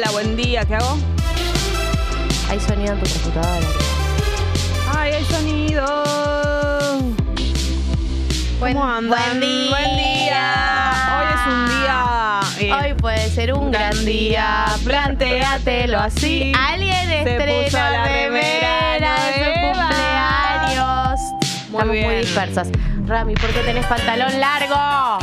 Hola, buen día, ¿qué hago? Hay sonido en tu computadora. Ay, hay sonido. Buen- ¿Cómo andan? buen día. Buen día. Hoy es un día. eh, Hoy puede ser un gran día, plantéatelo así. Alguien estrena la remera de su cumpleaños. Muy Estamos bien. muy dispersas. Rami, ¿por qué tenés pantalón largo?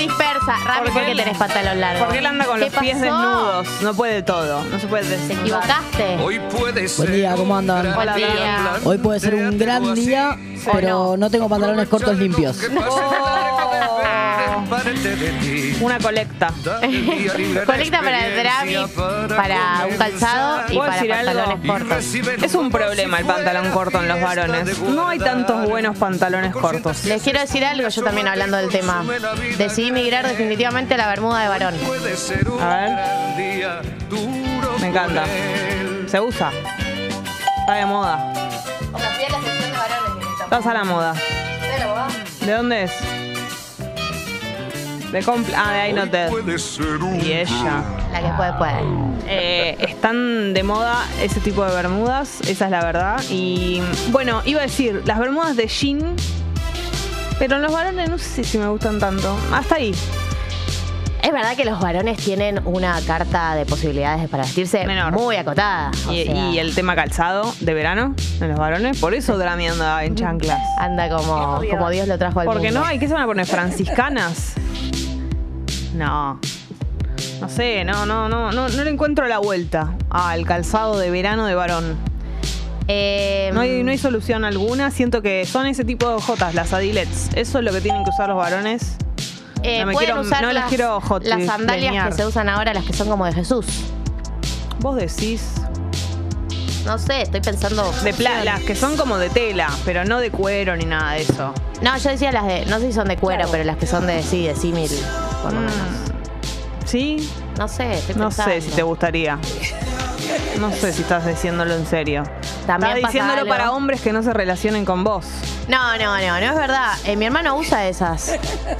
Dispersa. Rami, ¿Por ¿por qué él- tenés pantalón largo? Porque él anda con ¿Qué los pies pasó? desnudos. No puede todo. No se puede ¿Te desnudar. equivocaste? Hoy puede ser. Buen día, ¿cómo andan? un Hola, gran día. día. Hoy puede ser un gran día, pero no tengo pantalones cortos limpios. Una colecta. Colecta para el Rami, para un calzado y ¿Puedo para pantalones cortos. Es un problema el pantalón corto en los varones. No hay tantos buenos pantalones cortos. Les quiero decir algo, yo también hablando del tema. Decidí migrar definitivamente a la bermuda de varón. A ver. Me encanta. Se usa. Está de moda. Estás a la moda. ¿De dónde es? De compl ah, de ahí no te. Y ella. La que puede, puede. Eh, están de moda ese tipo de bermudas, esa es la verdad. Y bueno, iba a decir, las bermudas de jean, pero en los varones no sé si me gustan tanto. Hasta ahí. Es verdad que los varones tienen una carta de posibilidades para vestirse Menor. muy acotada. o Y, sea, y el tema calzado de verano en los varones, por eso Drami anda en chanclas. anda como, como Dios lo trajo al Porque mundo. no, hay que se van a poner franciscanas. No. No sé, no, no, no, no, no le encuentro la vuelta al calzado de verano de varón. Eh, No hay, no hay solución alguna. Siento que son ese tipo de jotas, las adilets. Eso es lo que tienen que usar los varones. eh, no me pueden quiero- usar no las, quiero hot- las sandalias que se usan ahora, las que son como de Jesús. Vos decís. No sé, estoy pensando. De pla- las que son como de tela, pero no de cuero ni nada de eso. No, yo decía las de. No sé si son de cuero, pero las que son de sí, de símil, por lo Mm. menos. ¿Sí? No sé, estoy No pensando. sé si te gustaría. No sé si estás diciéndolo en serio. También Estás diciéndolo algo. para hombres que no se relacionen con vos. No, no, no, no es verdad. Eh, mi hermano usa esas.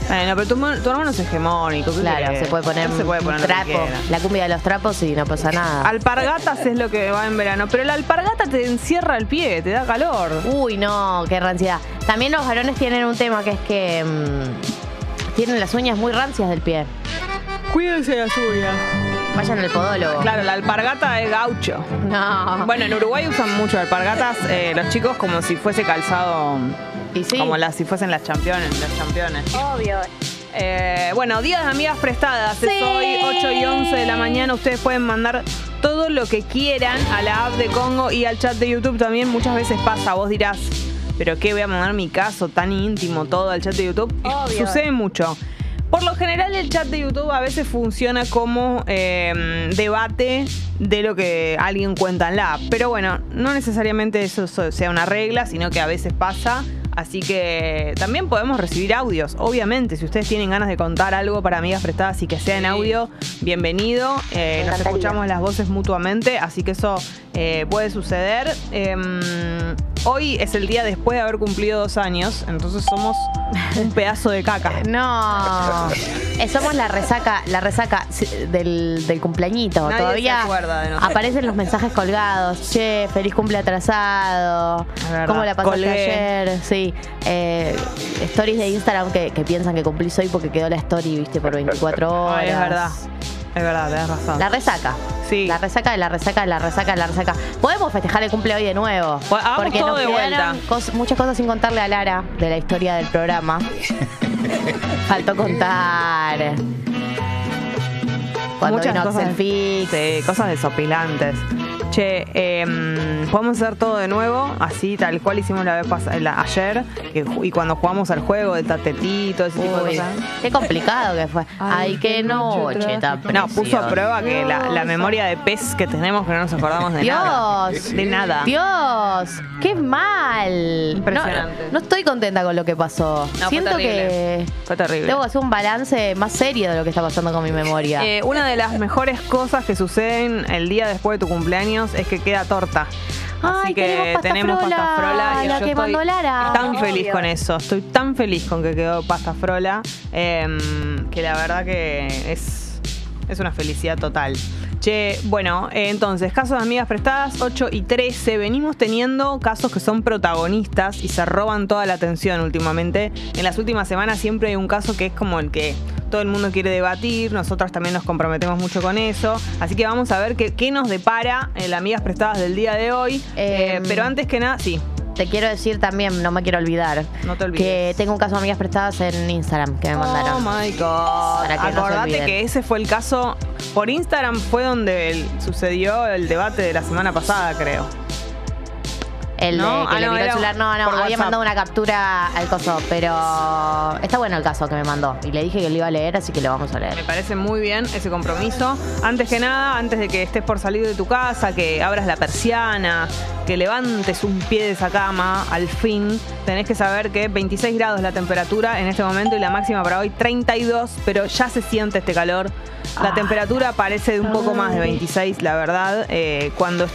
Bueno, pero tu, tu hermano es hegemónico. ¿qué Claro, se puede poner, Él se puede poner un lo que trapo. quiera. La cumbia de los trapos y no pasa nada. Alpargatas es lo que va en verano, pero la alpargata te encierra el pie, te da calor. Uy, no, qué ranciedad. También los varones tienen un tema que es que mm, tienen las uñas muy rancias del pie. Cuídense la suya. Vayan al podólogo. Claro, la alpargata es gaucho. No. Bueno, en Uruguay usan mucho alpargatas eh, los chicos como si fuese calzado, y sí. como las si fuesen las championes, las championes. Obvio. Eh, bueno, días de amigas prestadas. Es hoy 8 y 11 de la mañana. Ustedes pueden mandar todo lo que quieran a la app de Congo y al chat de YouTube también. Muchas veces pasa, vos dirás, ¿pero qué voy a mandar mi caso tan íntimo todo al chat de YouTube? Obvio. Sucede mucho. Por lo general el chat de YouTube a veces funciona como eh, debate de lo que alguien cuenta en la app. Pero bueno, no necesariamente eso so- sea una regla, sino que a veces pasa. Así que también podemos recibir audios. Obviamente, si ustedes tienen ganas de contar algo para amigas prestadas y que sea en audio, bienvenido. Eh, nos escuchamos las voces mutuamente, así que eso eh, puede suceder. Hoy es el día después de haber cumplido dos años, entonces somos un pedazo de caca. No. Eh, somos la resaca, la resaca del, del cumpleañito. Nadie Todavía se acuerda de nosotros. aparecen los mensajes colgados. Che, feliz cumple atrasado. Verdad, ¿Cómo la pasaste colgué. ayer? Sí. Eh, stories de Instagram que, que piensan que cumplís hoy porque quedó la story, viste, por 24 horas. Ay, es verdad. Es verdad, tenés razón. La resaca. Sí. La resaca, la resaca, la resaca, la resaca. Podemos festejar el cumple hoy de nuevo. Pues porque todo nos de vuelta. cos- muchas cosas sin contarle a Lara de la historia del programa. Faltó contar. Cuando Muchas vino cosas, Axel Fix. sí, cosas desopilantes. Che, em, podemos hacer todo de nuevo, así tal cual hicimos la vez pasada, ayer, que y cuando jugamos al juego del tatetito, ese tipo de cosas. qué complicado que fue. Ay, qué noche tan No, puso a prueba que la, la memoria de pez que tenemos que no nos acordamos de nada. Dios. De nada. Dios, qué mal. Impresionante. No, no estoy contenta con lo que pasó. No, fue Siento terrible. que Fue terrible. debo hacer un balance más serio de lo que está pasando con mi memoria. Eh, una de las mejores cosas que suceden el día después de tu cumpleaños es que queda torta. Así Ay, que tenemos pasta tenemos frola, pasta frola y la yo que estoy mandó Lara. tan feliz con eso. Estoy tan feliz con que quedó pasta frola em, que la verdad que es es una felicidad total. Che, bueno, eh, entonces, casos de amigas prestadas, 8 y 13. Venimos teniendo casos que son protagonistas y se roban toda la atención últimamente. En las últimas semanas siempre hay un caso que es como el que todo el mundo quiere debatir, nosotras también nos comprometemos mucho con eso. Así que vamos a ver qué, qué nos depara en las amigas prestadas del día de hoy. Eh, Em, pero antes que nada, sí. Te quiero decir también, no me quiero olvidar, No te olvides. que tengo un caso de amigas prestadas en Instagram que me mandaron. Oh my God. Para que no se Acordate que ese fue el caso. Por Instagram fue donde el- sucedió el debate de la semana pasada, creo. El de No, que ah, le no, miró el celular, no, no, había WhatsApp. mandado una captura al coso, pero está bueno el caso que me mandó. Y le dije que lo iba a leer, así que lo vamos a Me leer. parece muy bien ese compromiso. Antes que nada, antes de que estés por salir de tu casa, que abras la persiana, que levantes un pie de esa cama, al fin, tenés que saber que 26 grados la temperatura en este momento y la máxima para hoy 32, pero ya se siente este calor. La Ah. temperatura parece de un poco más de 26, la verdad. Eh, cuando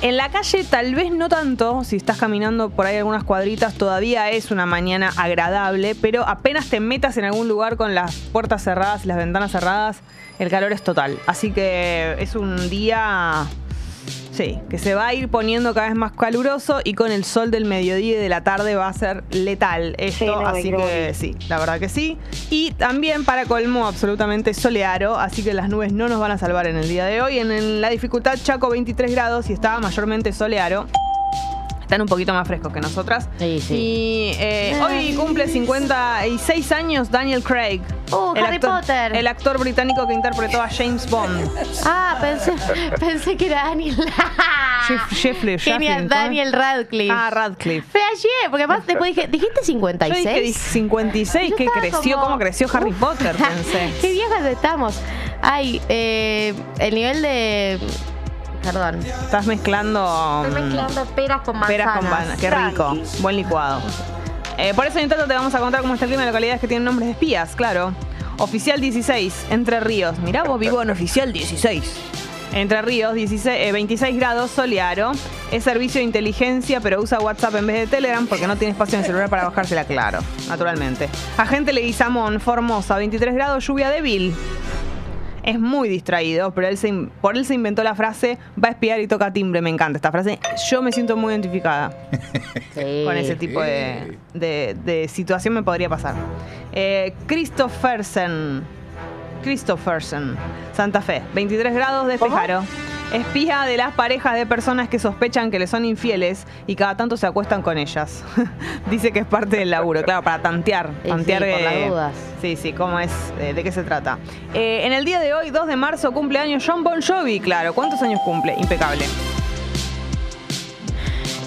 en la calle tal vez no tanto, si estás caminando por ahí algunas cuadritas, todavía es una mañana agradable, pero apenas te metas en algún lugar con las puertas cerradas y las ventanas cerradas, el calor es total. Así que es un día, sí, que se va a ir poniendo cada vez más caluroso y con el sol del mediodía y de la tarde va a ser letal esto, Sí, no, me así que sí, la verdad que sí. Y también para colmo absolutamente soleado, así que las nubes no nos van a salvar en el día de hoy. En, en la dificultad Chaco 23 grados y está mayormente soleado. Están un poquito más frescos que nosotras. Sí, sí. Y eh, hoy cumple 56 años Daniel Craig. Uh, el Harry actor, Potter. El actor británico que interpretó a James Bond. Ah, pensé, pensé que era Daniel. Genial, Sheffley, Daniel Radcliffe. Ah, Radcliffe. Fue ayer, porque además después dije, ¿dijiste Yo 56? dije 56, Yo que creció, como- cómo creció Harry Uf. Potter, pensé. Qué viejas estamos. Ay, eh, el nivel de. Perdón. Estás mezclando. Estoy mm, mezclando peras con manzanas. Peras con bananas, qué rico, buen licuado. Eh, por eso en tanto te vamos a contar cómo está el clima de localidades que tienen nombres de espías, claro. Oficial 16, Entre Ríos. Mirá vos vivo en Oficial 16. Entre Ríos, 16, eh, 26 grados, soleado. Es servicio de inteligencia, pero usa WhatsApp en vez de Telegram porque no tiene espacio en el celular para bajársela, claro, naturalmente. Agente Leguizamón, Formosa, 23 grados, lluvia débil. Es muy distraído, pero él se por él se inventó la frase va a espiar y toca timbre. Me encanta esta frase. Yo me siento muy identificada Sí. con ese tipo de, de- de situación me podría pasar. Eh, Christophersen. Christophersen. Santa Fe. 23 grados de ¿Cómo? Fejaro. Espía de las parejas de personas que sospechan que le son infieles y cada tanto se acuestan con ellas. Dice que es parte del laburo, claro, para tantear. Sí, tantear sí, eh, las dudas. Sí, sí, cómo es, eh, de qué se trata. Eh, en el día de hoy, 2 de marzo, cumpleaños John Bon Jovi, claro. ¿Cuántos años cumple? Impecable.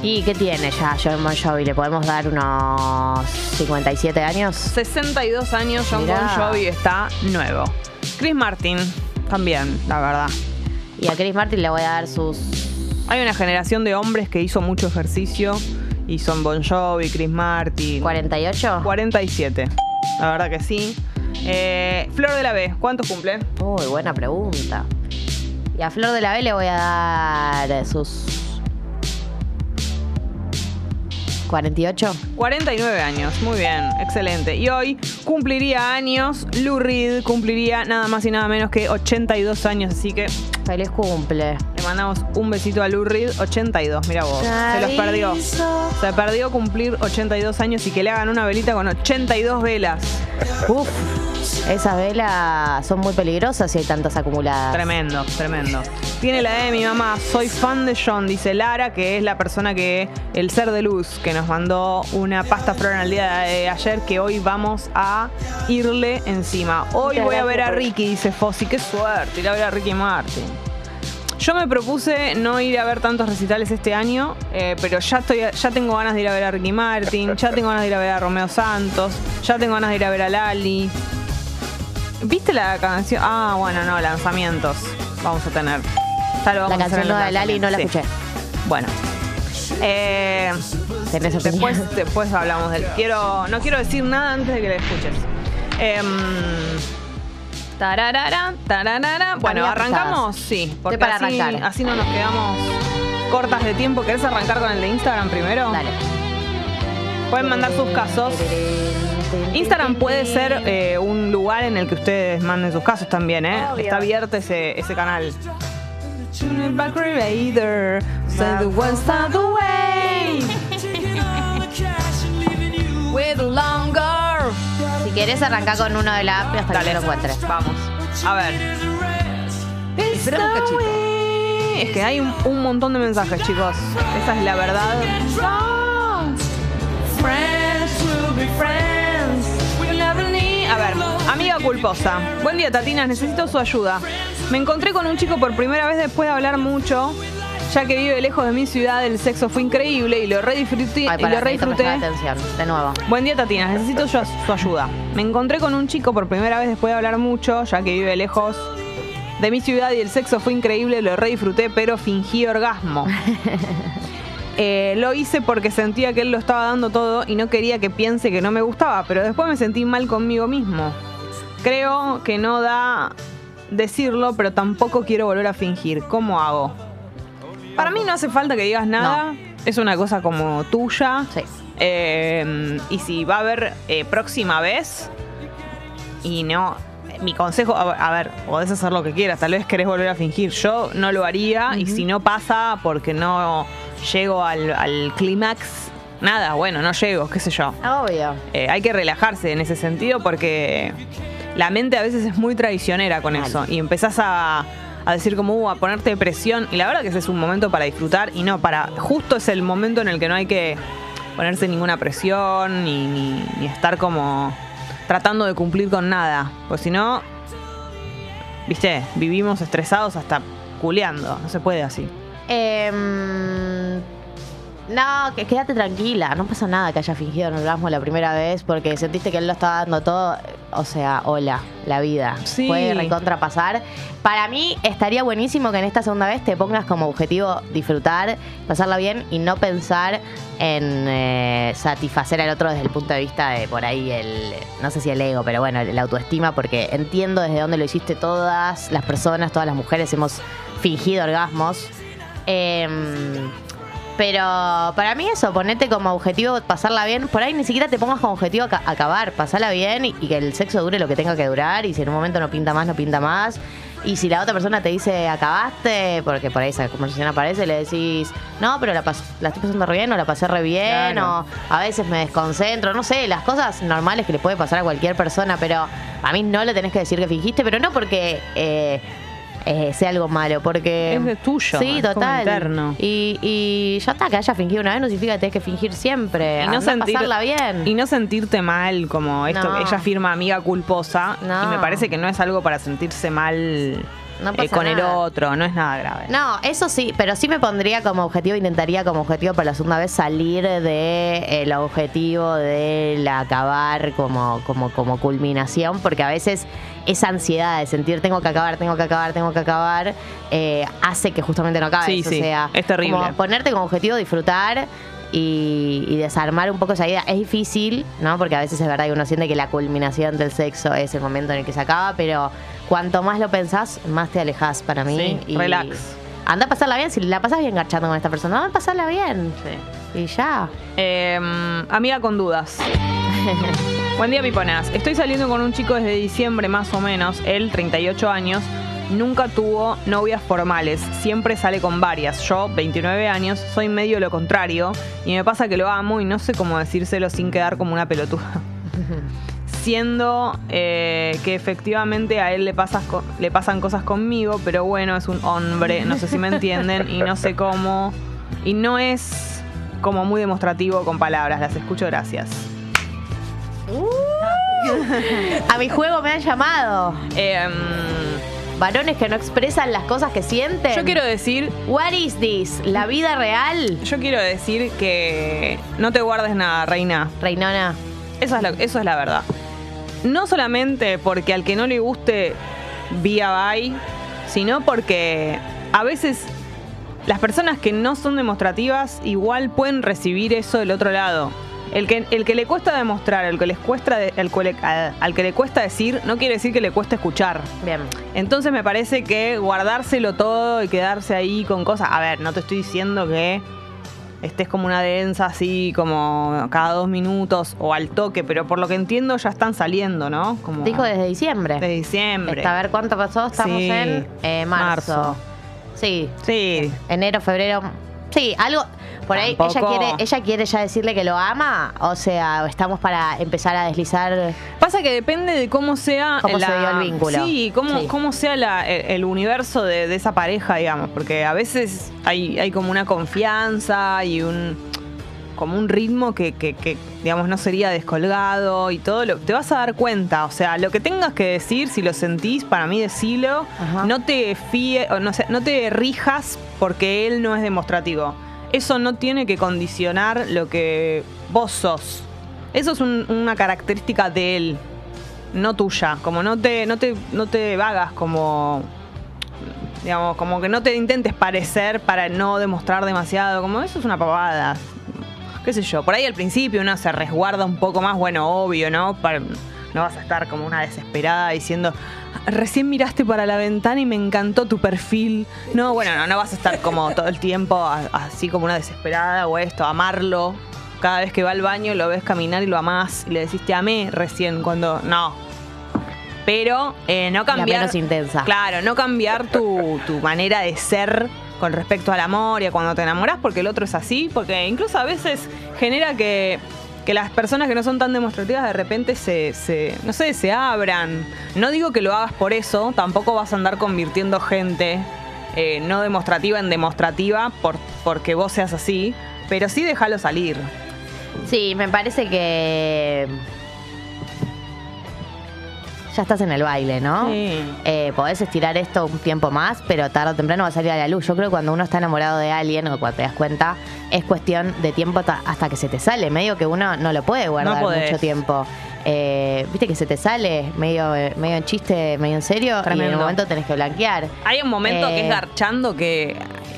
¿Y qué tiene ya John Bon Jovi? ¿Le podemos dar unos 57 años? 62 años, John Mirá. Bon Jovi está nuevo. Chris Martin, también, la verdad. Y a Chris Martin le voy a dar sus. Hay una generación de hombres que hizo mucho ejercicio y son Bon Jovi, Chris Martin. 48. 47. La verdad que sí. Eh, Flor de la B, ¿cuántos cumple? Uy, buena pregunta. Y a Flor de la B le voy a dar sus. 48. 49 años, muy bien, excelente. Y hoy cumpliría años, Lou Reed cumpliría nada más y nada menos que 82 años, así que Feliz cumple. le mandamos un besito a Lou Reed, 82, mira vos, se los perdió. Se perdió cumplir 82 años y que le hagan una velita con 82 velas. Uf, esas velas son muy peligrosas si hay tantas acumuladas. Tremendo, tremendo. Tiene la de mi mamá, soy fan de John, dice Lara, que es la persona que, el ser de luz, que nos mandó una pasta flor en el día de ayer, que hoy vamos a irle encima. Hoy voy a ver a Ricky, dice Fossi, qué suerte, ir a ver a Ricky Martin. Yo me propuse no ir a ver tantos recitales este año, eh, pero ya estoy, ya tengo ganas de ir a ver a Ricky Martin, ya tengo ganas de ir a ver a Romeo Santos, ya tengo ganas de ir a ver a Lali. ¿Viste la canción? Ah, bueno, no, lanzamientos. Vamos a tener. Ya lo vamos La canción nueva de Lali no la escuché. Bueno. Eh, después, después hablamos del. Quiero, no quiero decir nada antes de que la escuches. Em, tararara, tararara. Bueno, arrancamos, sí. Porque para así, arrancar. así no nos quedamos cortas de tiempo. ¿Querés arrancar con el de Instagram primero? Dale. Pueden mandar sus casos. Instagram puede ser eh, un lugar en el que ustedes manden sus casos también, ¿eh? Obvio. Está abierto ese, ese canal. Si querés arrancar con uno de la app hasta que Dale, lo encuentres. Vamos. A ver. Espera un cachito. Es que hay un, un montón de mensajes, chicos. Esa es la verdad. A ver, amiga culposa. Buen día, Tatinas. Necesito su ayuda. Me encontré con un chico por primera vez después de hablar mucho. Ya que vive lejos de mi ciudad, el sexo fue increíble y lo re disfruté. Ay, y lo re necesito disfruté. prestar atención. De nuevo. Buen día, Tatiana. Necesito su, su ayuda. Me encontré con un chico por primera vez después de hablar mucho, ya que vive lejos de mi ciudad y el sexo fue increíble, lo re disfruté, pero fingí orgasmo. Eh, lo hice porque sentía que él lo estaba dando todo y no quería que piense que no me gustaba, pero después me sentí mal conmigo mismo. Creo que no da decirlo, pero tampoco quiero volver a fingir. ¿Cómo hago? Para mí no hace falta que digas nada. Es una cosa como tuya. Sí. Eh, y si va a haber eh, próxima vez y no, mi consejo, a, a ver, podés hacer lo que quieras, tal vez querés volver a fingir. Yo no lo haría y si no pasa porque no llego al, al clímax, nada, bueno, no llego, qué sé yo. Obvio. Eh, hay que relajarse en ese sentido porque la mente a veces es muy traicionera con Mal. eso y empezás a, a decir como uh, a ponerte presión y la verdad que ese es un momento para disfrutar y no para justo es el momento en el que no hay que ponerse ninguna presión ni, ni- ni estar como tratando de cumplir con nada pues si no viste vivimos estresados hasta culeando no se puede así Em, no, que quédate tranquila. No pasa nada que haya fingido un orgasmo la primera vez porque sentiste que él lo estaba dando todo. O sea, hola, la vida. Sí. Puede recontrapasar. Para mí estaría buenísimo que en esta segunda vez te pongas como objetivo disfrutar, pasarla bien y no pensar en eh, satisfacer al otro desde el punto de vista de por ahí el, no sé si el ego, pero bueno, la autoestima, porque entiendo desde dónde lo hiciste todas las personas, todas las mujeres hemos fingido orgasmos. Em, pero para mí eso, ponete como objetivo pasarla bien. Por ahí ni siquiera te pongas como objetivo aca- acabar, pasarla bien y, y que el sexo dure lo que tenga que durar. Y si en un momento no pinta más, no pinta más. Y si la otra persona te dice acabaste, porque por ahí esa conversación aparece, le decís, no, pero la, pas- la estoy pasando re bien o la pasé re bien Claro. o a veces me desconcentro, no sé, las cosas normales que le puede pasar a cualquier persona, pero a mí no le tenés que decir que fingiste, pero no porque eh, eh, sea algo malo, porque... Es de tuyo, Sí, es como total. interno. Y, y ya está, que haya fingido una vez no significa que tenés que fingir siempre. y no, sentir- pasarla bien. y no sentirte mal como esto No. ella firma amiga culposa No. y me parece que no es algo para sentirse mal No eh, con el otro no es nada grave No, eso sí, pero sí me pondría como objetivo, intentaría como objetivo para la segunda vez salir de el objetivo del acabar como, como, como culminación, porque a veces esa ansiedad de sentir tengo que acabar, tengo que acabar, tengo que acabar, eh, hace que justamente no acabes. Sí, o sí, sea, es terrible. como ponerte como objetivo disfrutar y, y desarmar un poco esa idea. Es difícil, ¿no? Porque a veces es verdad que uno siente que la culminación del sexo es el momento en el que se acaba, pero cuanto más lo pensás, más te alejas para mí. Sí, y relax. Anda a pasarla bien, si la pasas bien garchando con esta persona, anda a pasarla bien. Y ya. Eh, amiga con dudas buen día piponas estoy saliendo con un chico desde diciembre más o menos él 38 años Nunca tuvo novias formales, siempre sale con varias. Yo, 29 años, soy medio lo contrario y me pasa que lo amo y no sé cómo decírselo sin quedar como una pelotuda. siendo eh, que efectivamente a él le, pasas le pasan cosas conmigo, pero bueno, es un hombre, no sé si me entienden, y no sé cómo, y no es como muy demostrativo con palabras, las escucho, gracias. A mi juego me han llamado. Em, Varones que no expresan las cosas que sienten. yo quiero decir, What is this? ¿La vida real? yo quiero decir que no te guardes nada, reina. Reinona. Eso es, la, eso es la verdad. No solamente porque al que no le guste vía bye, sino porque a veces las personas que no son demostrativas igual pueden recibir eso del otro lado. El que, el que le cuesta demostrar, el que les cuesta de- el al, al que le cuesta decir, no quiere decir que le cuesta escuchar. Bien. Entonces me parece que guardárselo todo y quedarse ahí con cosas. A ver, no te estoy diciendo que estés como una densa así, como cada dos minutos o al toque, pero por lo que entiendo ya están saliendo, ¿no? Como Dijo desde diciembre. de diciembre. Está, a ver cuánto pasó. Estamos Sí, en eh, marzo. marzo. Sí, Sí, enero, febrero. Sí, algo. Por ahí ella quiere, ella quiere ya decirle que lo ama. O sea, estamos para empezar a deslizar. Pasa que depende de cómo sea Cómo se dio el vínculo. Sí, cómo, Sí. cómo sea la- el, el universo de, de esa pareja, digamos. Porque a veces hay, hay como una confianza y un como un ritmo que, que- que, digamos, no sería descolgado y todo. Lo, te vas a dar cuenta. O sea, lo que tengas que decir, si lo sentís, para mí decilo. Ajá. No te fíe, o no, no te rijas porque él no es demostrativo. Eso no tiene que condicionar lo que vos sos. Eso es un- una característica de él, no tuya. Como no te, no te, no te vagas como. Digamos, como que no te intentes parecer para no demostrar demasiado. Como eso es una pavada. Qué sé yo. Por ahí al principio uno se resguarda un poco más, bueno, obvio, ¿no? No vas a estar como una desesperada diciendo. Recién miraste para la ventana y me encantó tu perfil. No, bueno, no, no vas a estar como todo el tiempo a- así como una desesperada o esto, amarlo. Cada vez que va al baño lo ves caminar y lo amás y le decís te amé recién cuando. No. Pero eh, no La cambiar. menos intensa. Claro, no cambiar tu, tu manera de ser con respecto al amor y a cuando te enamoras porque el otro es así, porque incluso a veces genera que, que las personas que no son tan demostrativas de repente se, se, no sé, se abran. No digo que lo hagas por eso, tampoco vas a andar convirtiendo gente eh, no demostrativa en demostrativa por, porque vos seas así, pero sí déjalo salir. Sí, me parece que. Ya estás en el baile, ¿no? Sí. Eh, podés estirar esto un tiempo más, pero tarde o temprano va a salir a la luz. Yo creo que cuando uno está enamorado de alguien o cuando te das cuenta, es cuestión de tiempo hasta, que se te sale. Medio que uno no lo puede guardar No mucho tiempo. Eh, Viste que se te sale medio, eh, medio en chiste, medio en serio, y en un momento tenés que blanquear. Hay un momento que Eh, es garchando que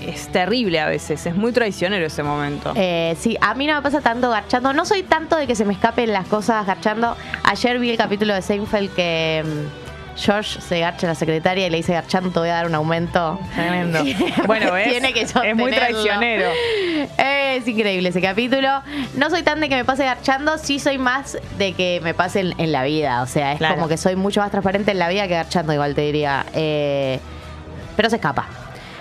es terrible a veces, es muy traicionero ese momento. Eh, sí, a mí no me pasa tanto garchando. No soy tanto de que se me escapen las cosas garchando. Ayer vi el capítulo de Seinfeld que mm, George se garcha a la secretaria y le dice garchando te voy a dar un aumento. Tremendo. Bueno, que es muy traicionero. Es increíble ese capítulo. No soy tan de que me pase garchando, sí soy más de que me pase en, en la vida. O sea, es Claro. como que soy mucho más transparente en la vida que garchando, igual te diría. Eh, pero se escapa.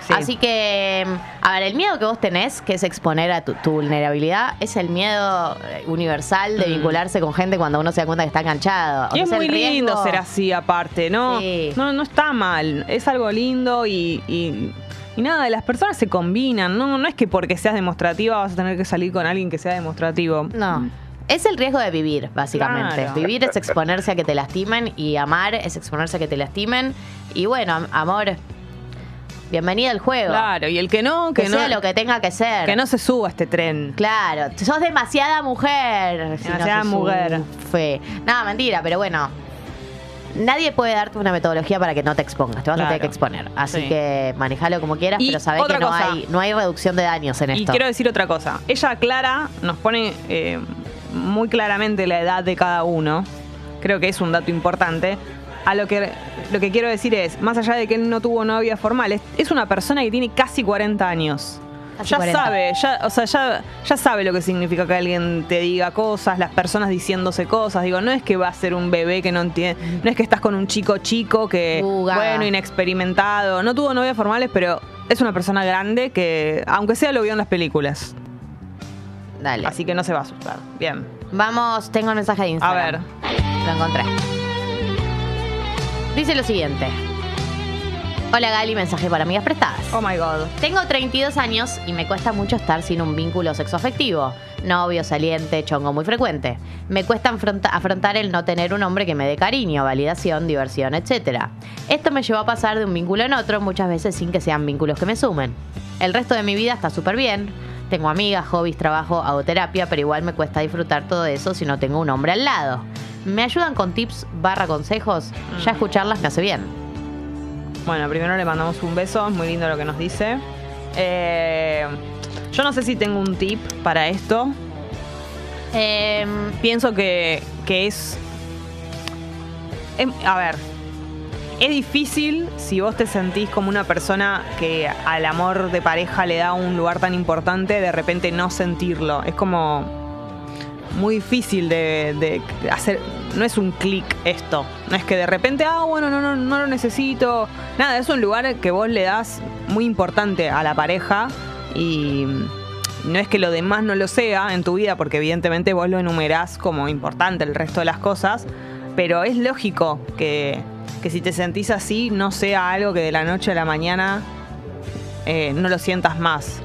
Sí. Así que, a ver, el miedo que vos tenés, que es exponer a tu, tu vulnerabilidad, es el miedo eh, universal de Mm. vincularse con gente cuando uno se da cuenta que está enganchado. O Y es sea, muy riesgo- lindo ser así aparte, ¿no? Sí. No, no está mal, es algo lindo y, y, y nada, las personas se combinan, no, no es que porque seas demostrativa vas a tener que salir con alguien que sea demostrativo. No. Es el riesgo de vivir, básicamente. Claro. Vivir es exponerse a que te lastimen y amar es exponerse a que te lastimen. Y bueno, am- amor, bienvenida al juego. Claro, y el que no, que, Que, no, sea lo que tenga que ser. que no se suba este tren. Claro, sos demasiada mujer. si no Demasiada mujer. Fe. Nada, mentira, pero bueno. Nadie puede darte una metodología para que no te expongas, te vas a tener que exponer. Así Sí. que manejalo como quieras, Y pero sabés que no cosa. hay, no hay reducción de daños en Y esto. quiero decir otra cosa. Ella, Clara, nos pone eh, muy claramente la edad de cada uno. Creo que es un dato importante. A lo que, lo que quiero decir es, más allá de que él no tuvo novia formal, es, es una persona que tiene casi 40 años. Casi ya 40. sabe, ya, o sea, ya, ya sabe lo que significa que alguien te diga cosas, las personas diciéndose cosas. Digo, no es que va a ser un bebé que no entiende, no es que estás con un chico chico que, Uh, bueno, inexperimentado. No tuvo novias formales, pero es una persona grande que, aunque sea, lo vio en las películas. Dale. Así que no se va a asustar. Bien. Vamos, tengo el mensaje de A Instagram. ver. Lo encontré. Dice lo siguiente. Hola Gali, mensaje para amigas prestadas. Oh my god. Tengo 32 años y me cuesta mucho estar sin un vínculo sexoafectivo. Novio, saliente, chongo muy frecuente. Me cuesta afronta- afrontar el no tener un hombre que me dé cariño, validación, diversión, etc. Esto me llevó a pasar de un vínculo en otro, muchas veces sin que sean vínculos que me sumen. El resto de mi vida está súper bien. Tengo amigas, hobbies, trabajo, hago terapia, pero igual me cuesta disfrutar todo eso si no tengo un hombre al lado. ¿Me ayudan con tips barra consejos? Ya escucharlas me hace bien. Bueno, primero le mandamos un beso, es muy lindo lo que nos dice. Eh, yo no sé si tengo un tip para esto. Em, Pienso que, que es, em, A ver. es difícil si vos te sentís como una persona que al amor de pareja le da un lugar tan importante, de repente no sentirlo. Es como muy difícil de, hacer. No es un clic esto. No es que de repente, ah, bueno, no, no, no lo necesito. Nada, es un lugar que vos le das muy importante a la pareja y no es que lo demás no lo sea en tu vida, porque evidentemente vos lo enumerás como importante el resto de las cosas, pero es lógico que, que si te sentís así no sea algo que de la noche a la mañana eh, no lo sientas más.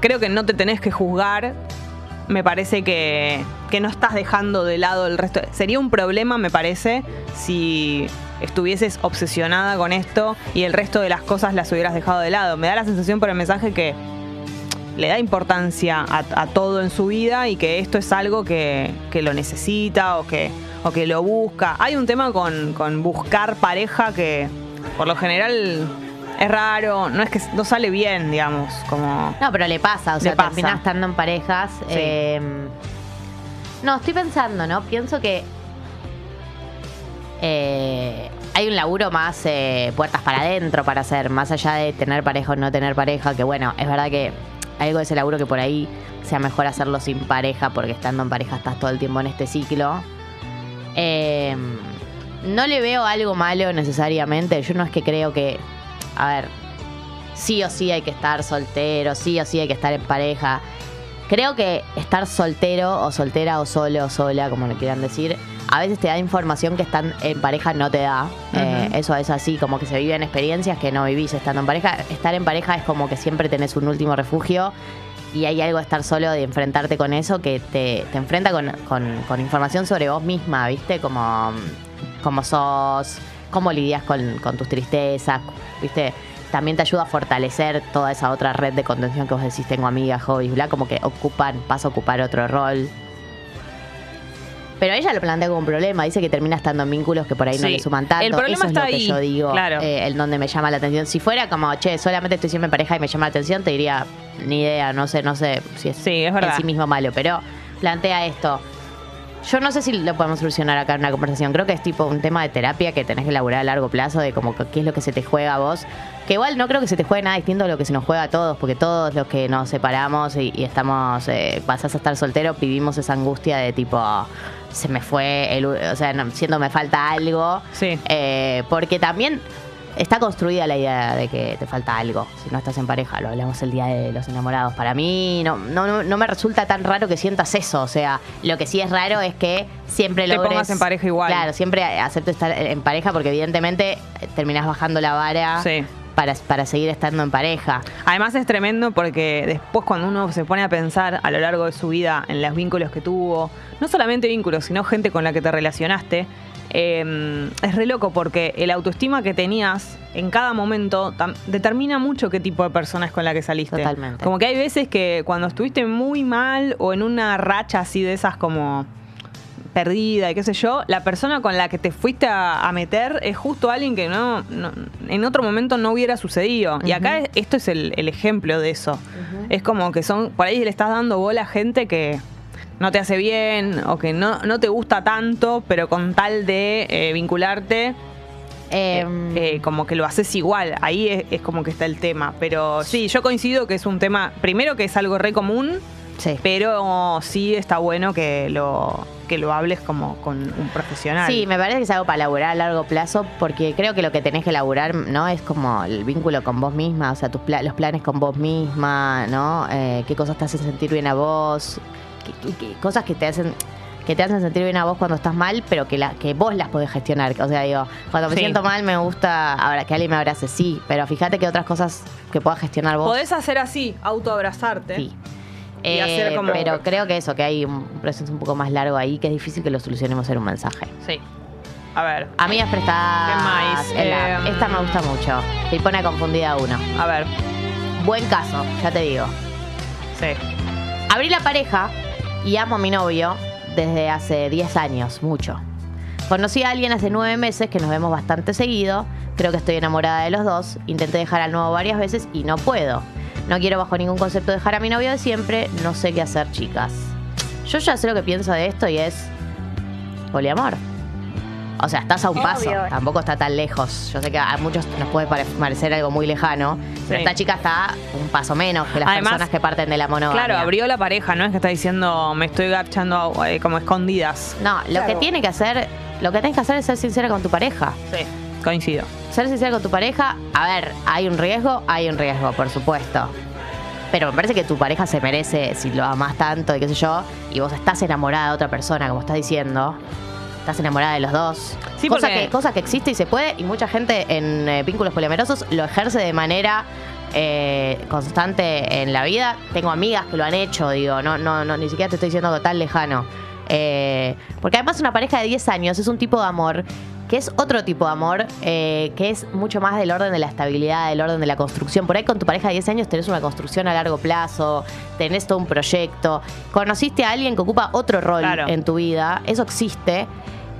Creo que no te tenés que juzgar. Me parece que, que no estás dejando de lado el resto. Sería un problema, me parece, si estuvieses obsesionada con esto y el resto de las cosas las hubieras dejado de lado. Me da la sensación por el mensaje que le da importancia a, todo en su vida y que esto es algo que, que lo necesita o que, o que lo busca. Hay un tema con, con buscar pareja que por lo general es raro, no es que no sale bien, digamos, como... No, pero le pasa, o sea, pasa. terminás estando en parejas. Sí. eh, no, estoy pensando, ¿no? Pienso que eh, hay un laburo más eh, puertas para adentro para hacer, más allá de tener pareja o no tener pareja, que bueno, es verdad que hay algo de ese laburo que por ahí sea mejor hacerlo sin pareja, porque estando en pareja estás todo el tiempo en este ciclo. Eh, no le veo algo malo necesariamente. Yo no es que creo que. A ver. Sí o sí hay que estar soltero, sí o sí hay que estar en pareja. Creo que estar soltero o soltera o solo o sola, como le quieran decir, a veces te da información que estar en pareja no te da. Eh, eso es así, como que se viven experiencias que no vivís estando en pareja. Estar en pareja es como que siempre tenés un último refugio y hay algo de estar solo, de enfrentarte con eso, que te, te enfrenta con, con- con información sobre vos misma, ¿viste? Como, como sos, cómo lidias con, con tus tristezas, ¿viste? También te ayuda a fortalecer toda esa otra red de contención que vos decís, tengo amigas, hobbies, bla, como que ocupan, vas a ocupar otro rol. Pero ella lo plantea como un problema, dice que termina estando en vínculos que por ahí no le suman tanto. El problema Eso es está lo que ahí, yo digo, claro. eh, el donde me llama la atención. Si fuera como, che, solamente estoy siempre en pareja y me llama la atención, te diría, ni idea, no sé, no sé si es, Sí, es verdad. en sí mismo malo, pero plantea esto. Yo no sé si lo podemos solucionar acá en una conversación. Creo que es tipo un tema de terapia que tenés que elaborar a largo plazo, de como que qué es lo que se te juega a vos. Que igual no creo que se te juegue nada distinto a lo que se nos juega a todos, porque todos los que nos separamos y, y estamos, eh, pasás a estar soltero, vivimos esa angustia de tipo, se me fue, el, o sea, no, siento me falta algo. Sí. Eh, porque también está construida la idea de que te falta algo si no estás en pareja. Lo hablamos el día de los enamorados. Para mí no, no, no, me resulta tan raro que sientas eso. O sea, lo que sí es raro es que siempre Te logres... pongas en pareja igual. Claro, siempre acepto estar en pareja porque evidentemente eh, terminás bajando la vara Sí. para, para seguir estando en pareja. Además es tremendo porque después cuando uno se pone a pensar a lo largo de su vida en los vínculos que tuvo, no solamente vínculos, sino gente con la que te relacionaste, eh, es re loco porque el autoestima que tenías en cada momento determina mucho qué tipo de persona es con la que saliste. Totalmente. Como que hay veces que cuando estuviste muy mal o en una racha así de esas como perdida y qué sé yo, la persona con la que te fuiste a, a meter es justo alguien que no, no- en otro momento no hubiera sucedido. Y acá es- esto es el, el ejemplo de eso. Es como que son, por ahí le estás dando bola a gente que no te hace bien o que no, no te gusta tanto, pero con tal de eh, vincularte, eh, Em, eh, como que lo haces igual. Ahí es, es como que está el tema. Pero sí, yo coincido que es un tema, primero que es algo re común, sí. pero sí está bueno que lo, que lo hables como con un profesional. Sí, me parece que es algo para laburar a largo plazo, porque creo que lo que tenés que laburar, ¿no? Es como el vínculo con vos misma, o sea, tus pla- los planes con vos misma, ¿no? Eh, qué cosas te hacen sentir bien a vos, cosas que te hacen que te hacen sentir bien a vos cuando estás mal, pero que, la, que vos las podés gestionar. O sea, digo, cuando me Sí. siento mal me gusta ahora que alguien me abrace, sí, pero fíjate que otras cosas que puedas gestionar vos. Podés hacer así, autoabrazarte. Sí. Y hacer Eh, como- Pero creo que eso, que hay un proceso un poco más largo ahí, que es difícil que lo solucionemos en un mensaje. Sí. A ver, Amigas prestadas. ¿Qué más? Eh, esta me gusta mucho. Te pone confundida a uno. a ver. Buen caso, ya te digo. Sí. Abrí la pareja y amo a mi novio desde hace 10 años, mucho. Conocí a alguien hace 9 meses que nos vemos bastante seguido. Creo que estoy enamorada de los dos. Intenté dejar al nuevo varias veces y no puedo. No quiero bajo ningún concepto dejar a mi novio de siempre. No sé qué hacer, chicas. Yo ya sé lo que pienso de esto y es poliamor. O sea, estás a un Obvio. paso, tampoco está tan lejos. Yo sé que a muchos nos puede pare- parecer algo muy lejano, pero Sí. esta chica está un paso menos que las Además, personas que parten de la monogamia. Claro, abrió la pareja, no es que está diciendo me estoy garchando eh, como escondidas. No, lo que tiene que hacer, lo que tienes que hacer es ser sincera con tu pareja. Sí, coincido. Ser sincera con tu pareja, a ver, hay un riesgo, hay un riesgo, por supuesto. Pero me parece que tu pareja se merece, si lo amas tanto y qué sé yo, y vos estás enamorada de otra persona, como estás diciendo, estás enamorada de los dos. Sí, cosa, porque- que, cosa que existe y se puede, y mucha gente en eh, vínculos poliamorosos lo ejerce de manera eh, constante en la vida. Tengo amigas que lo han hecho, digo, no, no, no, ni siquiera te estoy diciendo tan lejano. Eh, porque además una pareja de 10 años es un tipo de amor que es otro tipo de amor, eh, que es mucho más del orden de la estabilidad, del orden de la construcción. Por ahí con tu pareja de 10 años tenés una construcción a largo plazo, tenés todo un proyecto, conociste a alguien que ocupa otro rol Claro. en tu vida, eso existe.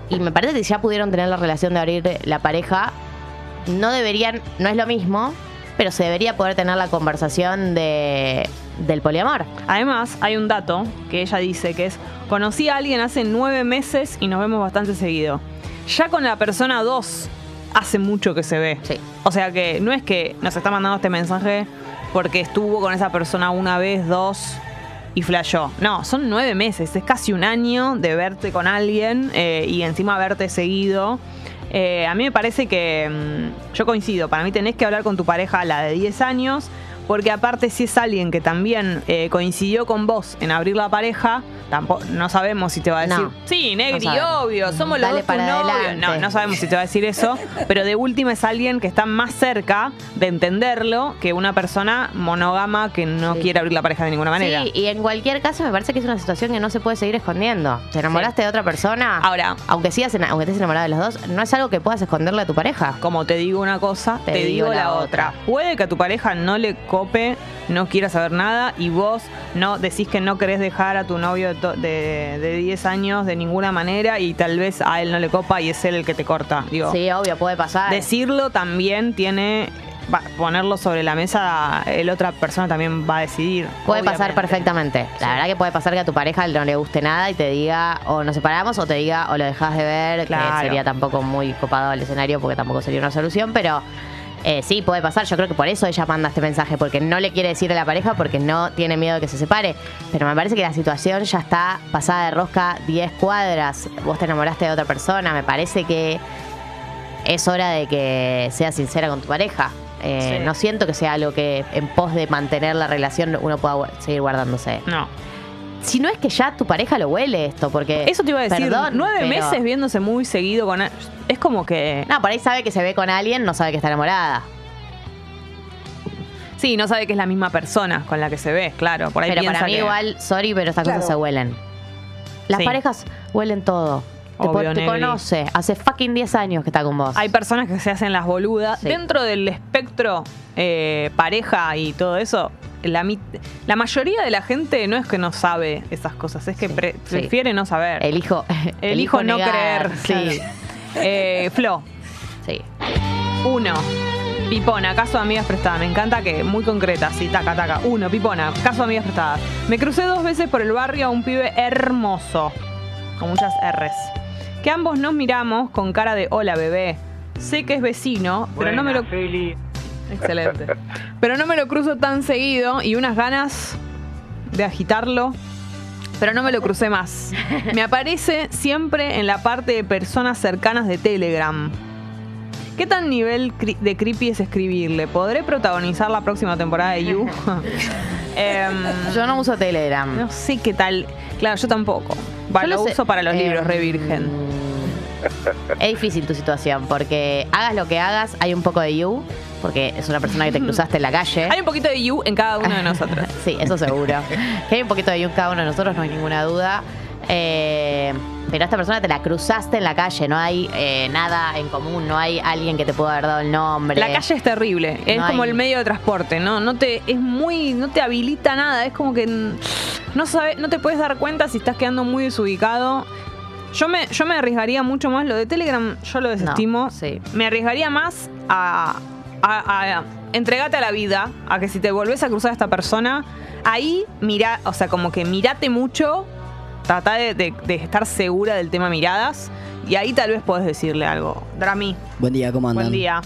Y me parece que si ya pudieron tener la relación de abrir la pareja, no deberían, no es lo mismo, pero se debería poder tener la conversación de, del poliamor. Además, hay un dato que ella dice que es, conocí a alguien hace nueve meses y nos vemos bastante seguido. Ya con la persona dos, hace mucho que se ve. Sí. O sea que no es que nos está mandando este mensaje porque estuvo con esa persona una vez, dos y flashó. No, son nueve meses, es casi un año de verte con alguien eh, y encima verte seguido. Eh, a mí me parece que mm, yo coincido, para mí tenés que hablar con tu pareja, la de 10 años, porque aparte si es alguien que también eh, coincidió con vos en abrir la pareja, tampoco, no sabemos si te va a decir, No. sí, negri, No obvio, somos los Dale dos para novios". No, no sabemos si te va a decir eso, pero de última es alguien que está más cerca de entenderlo que una persona monógama que no Sí. quiere abrir la pareja de ninguna manera. Sí, y en cualquier caso me parece que es una situación que no se puede seguir escondiendo. Te enamoraste de otra persona. Ahora. aunque sigas ena- aunque estés enamorado de los dos, no es algo que puedas esconderle a tu pareja. Como te digo una cosa, te, digo, la, otra. Puede que a tu pareja no le cope, no quiera saber nada y vos no decís que no querés dejar a tu novio de, de, de 10 años de ninguna manera y tal vez a él no le copa y es él el que te corta. Digo, Sí, obvio, puede pasar. decirlo también tiene va, ponerlo sobre la mesa, el otra persona también va a decidir. Puede pasar perfectamente. La Sí. verdad que puede pasar que a tu pareja no le guste nada y te diga o nos separamos o te diga o lo dejas de ver, Claro. que sería tampoco muy copado el escenario porque tampoco sería una solución, pero eh, sí, puede pasar. Yo creo que por eso ella manda este mensaje, porque no le quiere decir a la pareja porque no tiene miedo de que se separe. Pero me parece que la situación ya está pasada de rosca 10 cuadras. Vos te enamoraste de otra persona, me parece que es hora de que seas sincera con tu pareja. Eh, Sí. No siento que sea algo que en pos de mantener la relación uno pueda gu- seguir guardándose. No. Si no es que ya tu pareja lo huele esto, porque... Eso te iba a decir, Perdón, nueve pero- meses viéndose muy seguido con... Es como que... No, por ahí sabe que se ve con alguien, no sabe que está enamorada. Sí, no sabe que es la misma persona con la que se ve, claro. Por ahí Pero piensa para mí que- igual, sorry, pero estas Claro. cosas se huelen. Las Sí. parejas huelen todo. Te, Obvio, te conoce. Hace fucking 10 años que está con vos. Hay personas que se hacen las boludas. Sí. Dentro del espectro eh, pareja y todo eso, la, la mayoría de la gente no es que no sabe esas cosas, es que Sí, pre- sí. prefiere no saber. Elijo, Elijo no negar, creer. Sí. Eh, Flo, Sí. uno. Pipona, caso de amigas prestadas. Me encanta que muy concreta, sí, taca, taca. Uno, Pipona, caso de amigas prestadas. Me crucé dos veces por el barrio a un pibe hermoso, con muchas R's. Que ambos nos miramos con cara de hola bebé. Sé que es vecino, pero no me lo. Excelente. Pero no me lo cruzo tan seguido y unas ganas de agitarlo. Pero no me lo crucé más. Me aparece siempre en la parte de personas cercanas de Telegram. ¿Qué tan nivel de creepy es escribirle? ¿Podré protagonizar la próxima temporada de You? Em, Yo no uso Telegram. no sé qué tal. Claro, yo tampoco. Yo lo uso para los eh, libros, re virgen. Es difícil tu situación porque hagas lo que hagas, hay un poco de you, porque es una persona que te cruzaste en la calle. Hay un poquito de You en cada uno de nosotros. Sí, eso seguro. que hay un poquito de you en cada uno de nosotros, no hay ninguna duda. Eh, pero esta persona te la cruzaste en la calle, no hay eh, nada en común, no hay alguien que te pueda haber dado el nombre. La calle es terrible, es No como hay- el medio de transporte, ¿no? No te, es muy, no te habilita nada, es como que no sabe, no te puedes dar cuenta si estás quedando muy desubicado. Yo me, yo me arriesgaría mucho más, lo de Telegram yo lo desestimo. sí. Me arriesgaría más a, a, a entregate a la vida, a que si te volvés a cruzar a esta persona, ahí mira, o sea, como que mirate mucho Trata de, de- de estar segura del tema miradas y ahí tal vez podés decirle algo. Drami, Buen día, ¿cómo andan? buen día.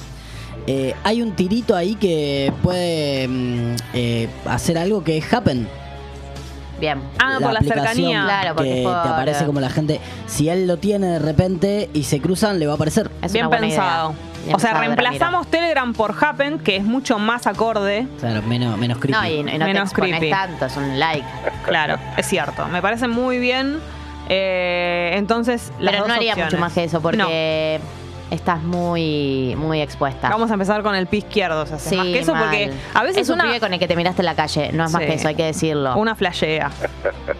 Eh, hay un tirito ahí que puede mm, eh, hacer algo que es Happen. Bien. Ah, por la cercanía. Claro, porque que es por- te aparece como la gente. Si él lo tiene de repente y se cruzan, le va a aparecer. Es Bien una buena pensado. idea. O sea, reemplazamos Telegram por Happen, que es mucho más acorde. Claro, menos, menos creepy. No, y, y no Menos creepy. tanto, es un like. Claro, es cierto. Me parece muy bien. Eh, entonces, las Pero dos no haría opciones. mucho más que eso No. Estás muy, muy expuesta. Vamos a empezar con el pie izquierdo, Sí, más que eso, mal. porque a veces es un una, pibe con el que te miraste en la calle, no es más Sí. que eso, hay que decirlo. una flashea.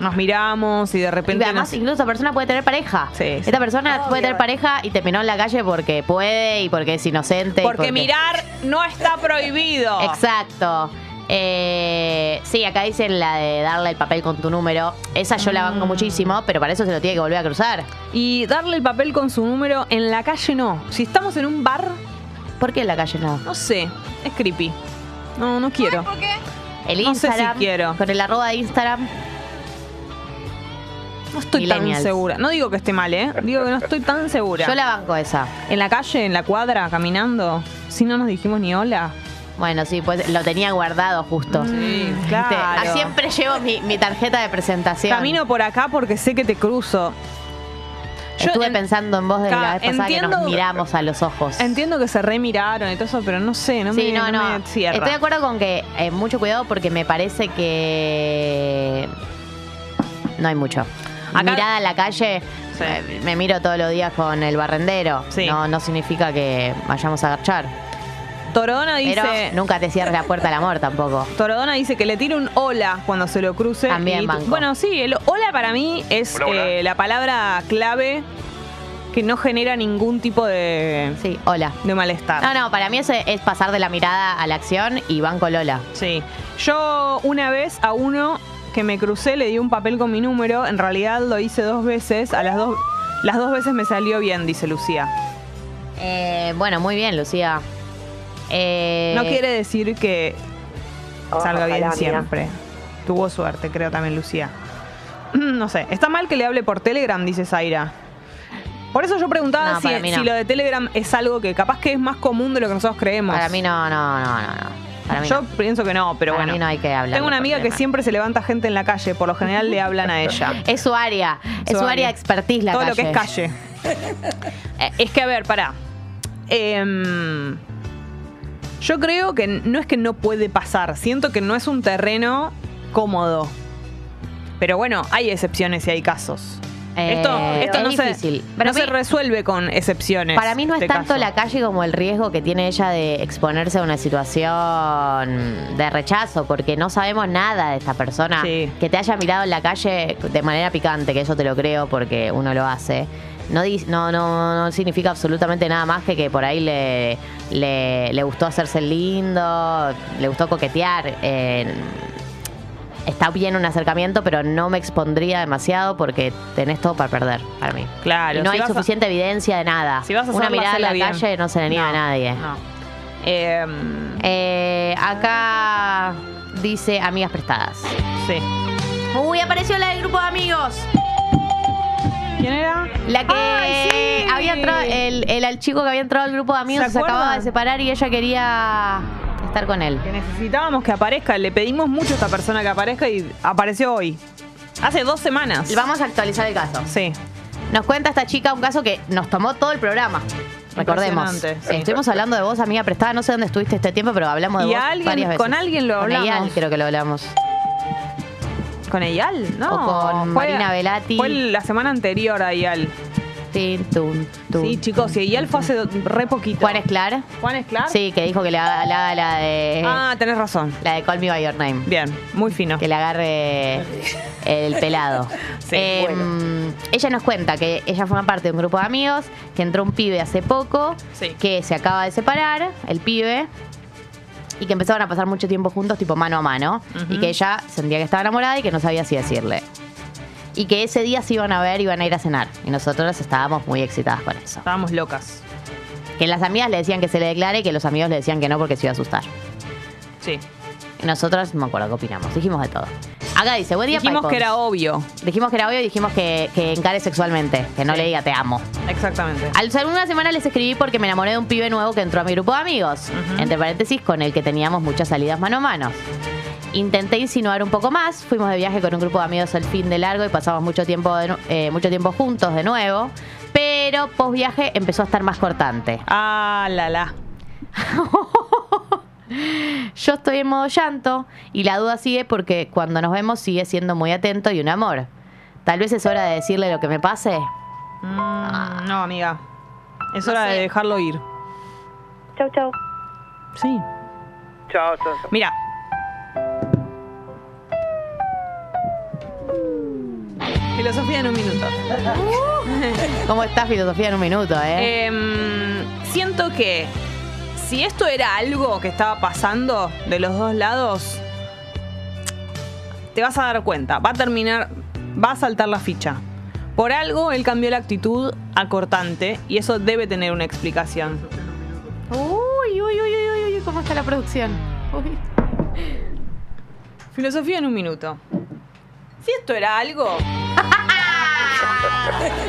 Nos miramos y de Y repente además, nos- incluso esa persona puede tener pareja. Sí, sí. Esta persona puede tener pareja y te miró en la calle porque puede y porque es inocente. y Porque mirar no está prohibido. Exacto. Eh, sí, acá dicen la de darle el papel con tu número. Esa yo la Mm. banco muchísimo, pero para eso se lo tiene que volver a cruzar. Y darle el papel con su número en la calle no. Si estamos en un bar, ¿Por qué en la calle no? no sé, es creepy. No, no quiero. El No sé si Instagram, quiero. con el arroba de Instagram, No estoy tan segura. No digo que esté mal, ¿eh? Digo que no estoy tan segura. yo la banco esa. En la calle, en la cuadra, caminando, si no nos dijimos ni hola. Bueno, sí, pues lo tenía guardado justo. Sí, claro. Siempre llevo mi, mi tarjeta de presentación. Camino por acá porque sé que te cruzo. Yo Estuve en- pensando en vos de Ca- la vez pasada que nos miramos a los ojos. Entiendo que se remiraron y todo eso, pero no sé, no sí, me, no, no. me cierra. Estoy de acuerdo con que eh, mucho cuidado porque me parece que no hay mucho. Acá- Mirada en la calle, Sí. eh, me miro todos los días con el barrendero. Sí. No, no significa que vayamos a agachar. Torodona dice, Pero nunca te cierres la puerta al amor tampoco. Torodona dice que le tire un hola cuando se lo cruce. También banco. Bueno, sí, el hola para mí es Hola, hola. eh, la palabra clave que no genera ningún tipo de, Sí, hola. de malestar. No, no, para mí eso es pasar de la mirada a la acción y van con Lola. Sí. Yo una vez a uno que me crucé le di un papel con mi número. En realidad lo hice dos veces. A las dos, las dos veces me salió bien, dice Lucía. Eh, bueno, muy bien, Lucía. Eh, No quiere decir que salga bien siempre. Tuvo suerte, creo también Lucía. No sé. Está mal que le hable por Telegram, dice Zaira. Por eso yo preguntaba No, si, no. lo de Telegram es algo que capaz que es más común de lo que nosotros creemos. Para mí no, no, no, no. no. Para mí yo no. pienso que no, pero Para bueno. mí no hay que hablar. Tengo una amiga que siempre se levanta gente en la calle, por lo general le hablan a ella. Es su área, es su área de expertise la Todo calle. lo que es calle. Eh, es que, a ver, pará. Em, yo creo que no es que no puede pasar. Siento que no es un terreno cómodo. Pero bueno, hay excepciones y hay casos. Eh, esto esto es no, difícil. Se, no mí- se resuelve con excepciones. Para mí no es tanto caso. la calle como el riesgo que tiene ella de exponerse a una situación de rechazo, porque no sabemos nada de esta persona. Sí. Que te haya mirado en la calle de manera picante, que eso te lo creo porque uno lo hace. No, no, no significa absolutamente nada más que que por ahí le, le, le gustó hacerse lindo, le gustó coquetear. eh, está bien un acercamiento, pero no me expondría demasiado porque tenés todo para perder, para mí. Claro, Y no si hay a- suficiente evidencia de nada. Si vas a Una mirada en la bien. calle no se le niega a nadie. No. Em, Eh, acá dice amigas prestadas. sí. Uy, apareció la del grupo de amigos. ¿Quién era? La que Ay, sí. había entrado, el, el, el chico que había entrado al grupo de amigos ¿Se se, acababa de separar y ella quería estar con él. Que necesitábamos que aparezca. Le pedimos mucho a esta persona que aparezca y apareció hoy. Hace dos semanas. Vamos a actualizar el caso. Sí. Nos cuenta esta chica un caso que nos tomó todo el programa. Recordemos. Sí. Estuvimos hablando de vos, amiga prestada. No sé dónde estuviste este tiempo, pero hablamos de Y vos alguien- varias veces. con alguien lo Con hablamos. Eyal creo que lo hablamos. ¿Con Eyal? No. O con Marina Velati. Fue la semana anterior a Eyal. Tin, tun, tun. Sí, chicos, y Eyal fue hace re poquito. Juan Esclar. ¿Juan Esclar? Sí, que dijo que le haga, le haga la de Ah, tenés razón. la de Call Me By Your Name. Bien, muy fino. Que le agarre el pelado. Sí, Eh, Ella nos cuenta que ella forma parte de un grupo de amigos, que entró un pibe hace poco, Sí. que se acaba de separar, el pibe, y que empezaron a pasar mucho tiempo juntos, tipo mano a mano, y que ella sentía que estaba enamorada y que no sabía si decirle. Y que ese día se iban a ver, iban a ir a cenar. Y nosotros estábamos muy excitadas con eso. Estábamos locas. Que las amigas le decían que se le declare y que los amigos le decían que no porque se iba a asustar. Sí. Y nosotros, no me acuerdo qué opinamos, dijimos de todo. Acá dice, buen día, Dijimos que era obvio. Dijimos que era obvio y dijimos que, que encare sexualmente, que no Sí. le diga te amo. Exactamente. Al ser una semana les escribí porque me enamoré de un pibe nuevo que entró a mi grupo de amigos. Ujú. Entre paréntesis, con el que teníamos muchas salidas mano a mano. Intenté insinuar un poco más. Fuimos de viaje con un grupo de amigos al fin de largo y pasamos mucho tiempo, de nu- eh, mucho tiempo juntos de nuevo. Pero post viaje empezó a estar más cortante. Ah, la la. Yo estoy en modo llanto y la duda sigue porque cuando nos vemos sigue siendo muy atento y un amor. Tal vez es hora de decirle lo que me pase. Mm, no, amiga. Es No hora sé. de dejarlo ir. Chau, chau. Sí. Chao, chao, chao. Mira. Filosofía en un minuto. ¿Cómo está filosofía en un minuto, eh? Em, siento que si esto era algo que estaba pasando de los dos lados, te vas a dar cuenta. Va a terminar, va a saltar la ficha. Por algo él cambió la actitud a cortante y eso debe tener una explicación. Uy, uy, uy, uy, uy, uy, ¿cómo está la producción? Uy. Filosofía en un minuto. Si esto era algo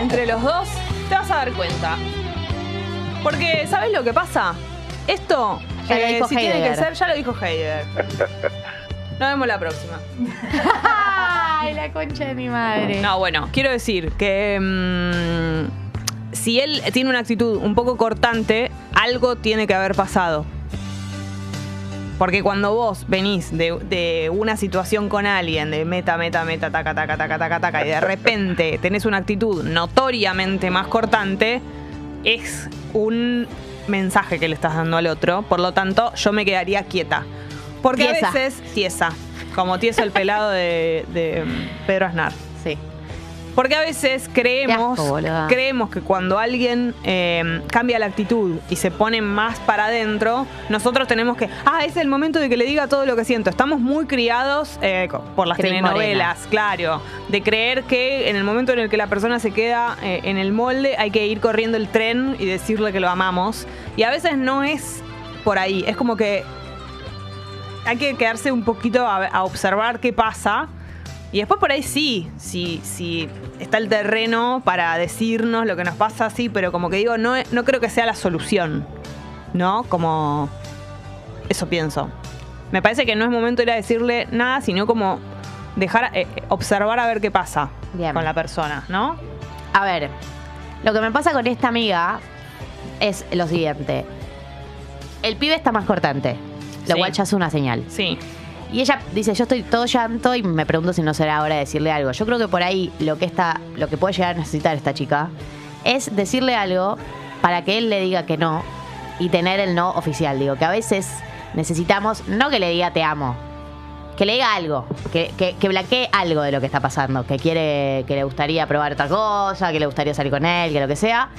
entre los dos, te vas a dar cuenta. Porque, ¿sabes lo que pasa? Esto, eh, Ya lo dijo si tiene que ser, ya lo dijo Heidegger. Nos vemos la próxima. Ay, la concha de mi madre. No, bueno, quiero decir que mm, si él tiene una actitud un poco cortante, algo tiene que haber pasado. Porque cuando vos venís de, de una situación con alguien, de meta, meta, meta, taca, taca, taca, taca, taca, y de repente tenés una actitud notoriamente más cortante, es un mensaje que le estás dando al otro. Por lo tanto, yo me quedaría quieta. Porque Tiesa. a veces, tiesa, como tieso el pelado de, de Pedro Aznar. Sí. Porque a veces creemos, asco, creemos que cuando alguien eh, cambia la actitud y se pone más para adentro, nosotros tenemos que, ah, es el momento de que le diga todo lo que siento. Estamos muy criados eh, por las Cris telenovelas, claro, de creer que en el momento en el que la persona se queda eh, en el molde hay que ir corriendo el tren y decirle que lo amamos. Y a veces no es por ahí, es como que hay que quedarse un poquito a, a observar qué pasa. Y después por ahí sí, sí, sí está el terreno para decirnos lo que nos pasa, sí, pero como que digo, no, no creo que sea la solución. ¿No? Como. Eso pienso. Me parece que no es momento de ir a decirle nada, sino como dejar, eh, observar a ver qué pasa Bien. con la persona, ¿no? A ver, lo que me pasa con esta amiga es lo siguiente. El pibe está más cortante, lo Sí. cual ya es una señal. Sí. Y ella dice, yo estoy todo llanto y me pregunto si no será hora de decirle algo. Yo creo que por ahí lo que está, lo que puede llegar a necesitar esta chica es decirle algo para que él le diga que no y tener el no oficial. Digo, que a veces necesitamos, no que le diga te amo, que le diga algo, que, que, que blanquee algo de lo que está pasando, que quiere, que le gustaría probar otra cosa, que le gustaría salir con él, que lo que sea,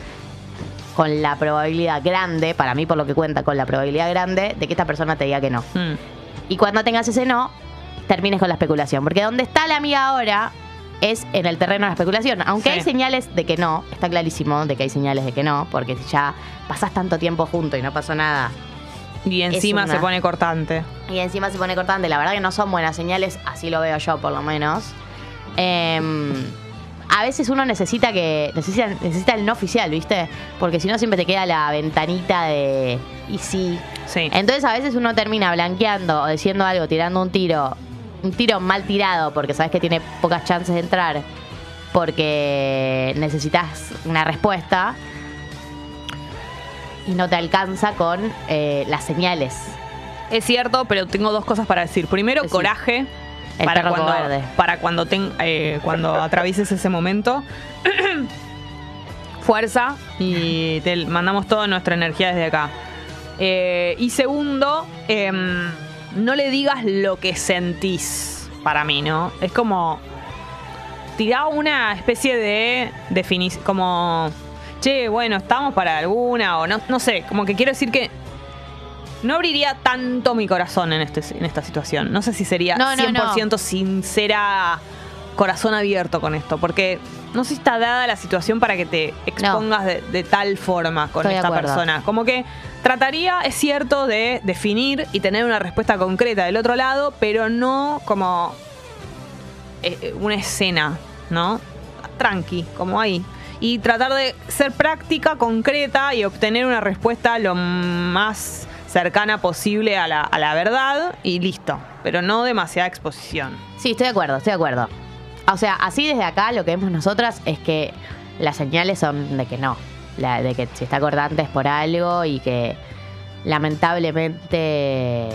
con la probabilidad grande, para mí por lo que cuenta, con la probabilidad grande de que esta persona te diga que no. Mm. Y cuando tengas ese no, termines con la especulación. Porque donde está la amiga ahora es en el terreno de la especulación. Aunque Sí. hay señales de que no, está clarísimo de que hay señales de que no, porque si ya pasás tanto tiempo junto y no pasó nada, Y encima una- se pone cortante. y encima se pone cortante, la verdad que no son buenas señales, así lo veo yo por lo menos. Em, a veces uno necesita que necesita, necesita el no oficial, ¿viste? Porque si no siempre te queda la ventanita de y sí. Sí. Entonces a veces uno termina blanqueando o diciendo algo, tirando un tiro, un tiro mal tirado porque sabes que tiene pocas chances de entrar porque necesitas una respuesta y no te alcanza con eh, las señales. Es cierto, pero tengo dos cosas para decir. Primero, coraje. El para perro cuando, cobarde. para cuando, ten- eh, cuando atravieses ese momento. Fuerza y te mandamos toda nuestra energía desde acá. Eh, y segundo, em, no le digas lo que sentís para mí, ¿no? Es como. Tirá una especie de definición. Como. Che, bueno, estamos para alguna. O no, no sé. Como que quiero decir que no abriría tanto mi corazón en, este, en esta situación. No sé si sería No, no, 100% sincera, corazón abierto con esto, porque no sé si está dada la situación para que te expongas de, de tal forma con Estoy esta persona. Como que trataría, es cierto, de definir y tener una respuesta concreta del otro lado, pero no como eh, eh, una escena, ¿no? Tranqui, como ahí. Y tratar de ser práctica, concreta y obtener una respuesta lo más cercana posible a la, a la verdad y listo. Pero no demasiada exposición. Sí, estoy de acuerdo, estoy de acuerdo. O sea, así desde acá lo que vemos nosotras es que las señales son de que no. De que si está cortante es por algo y que lamentablemente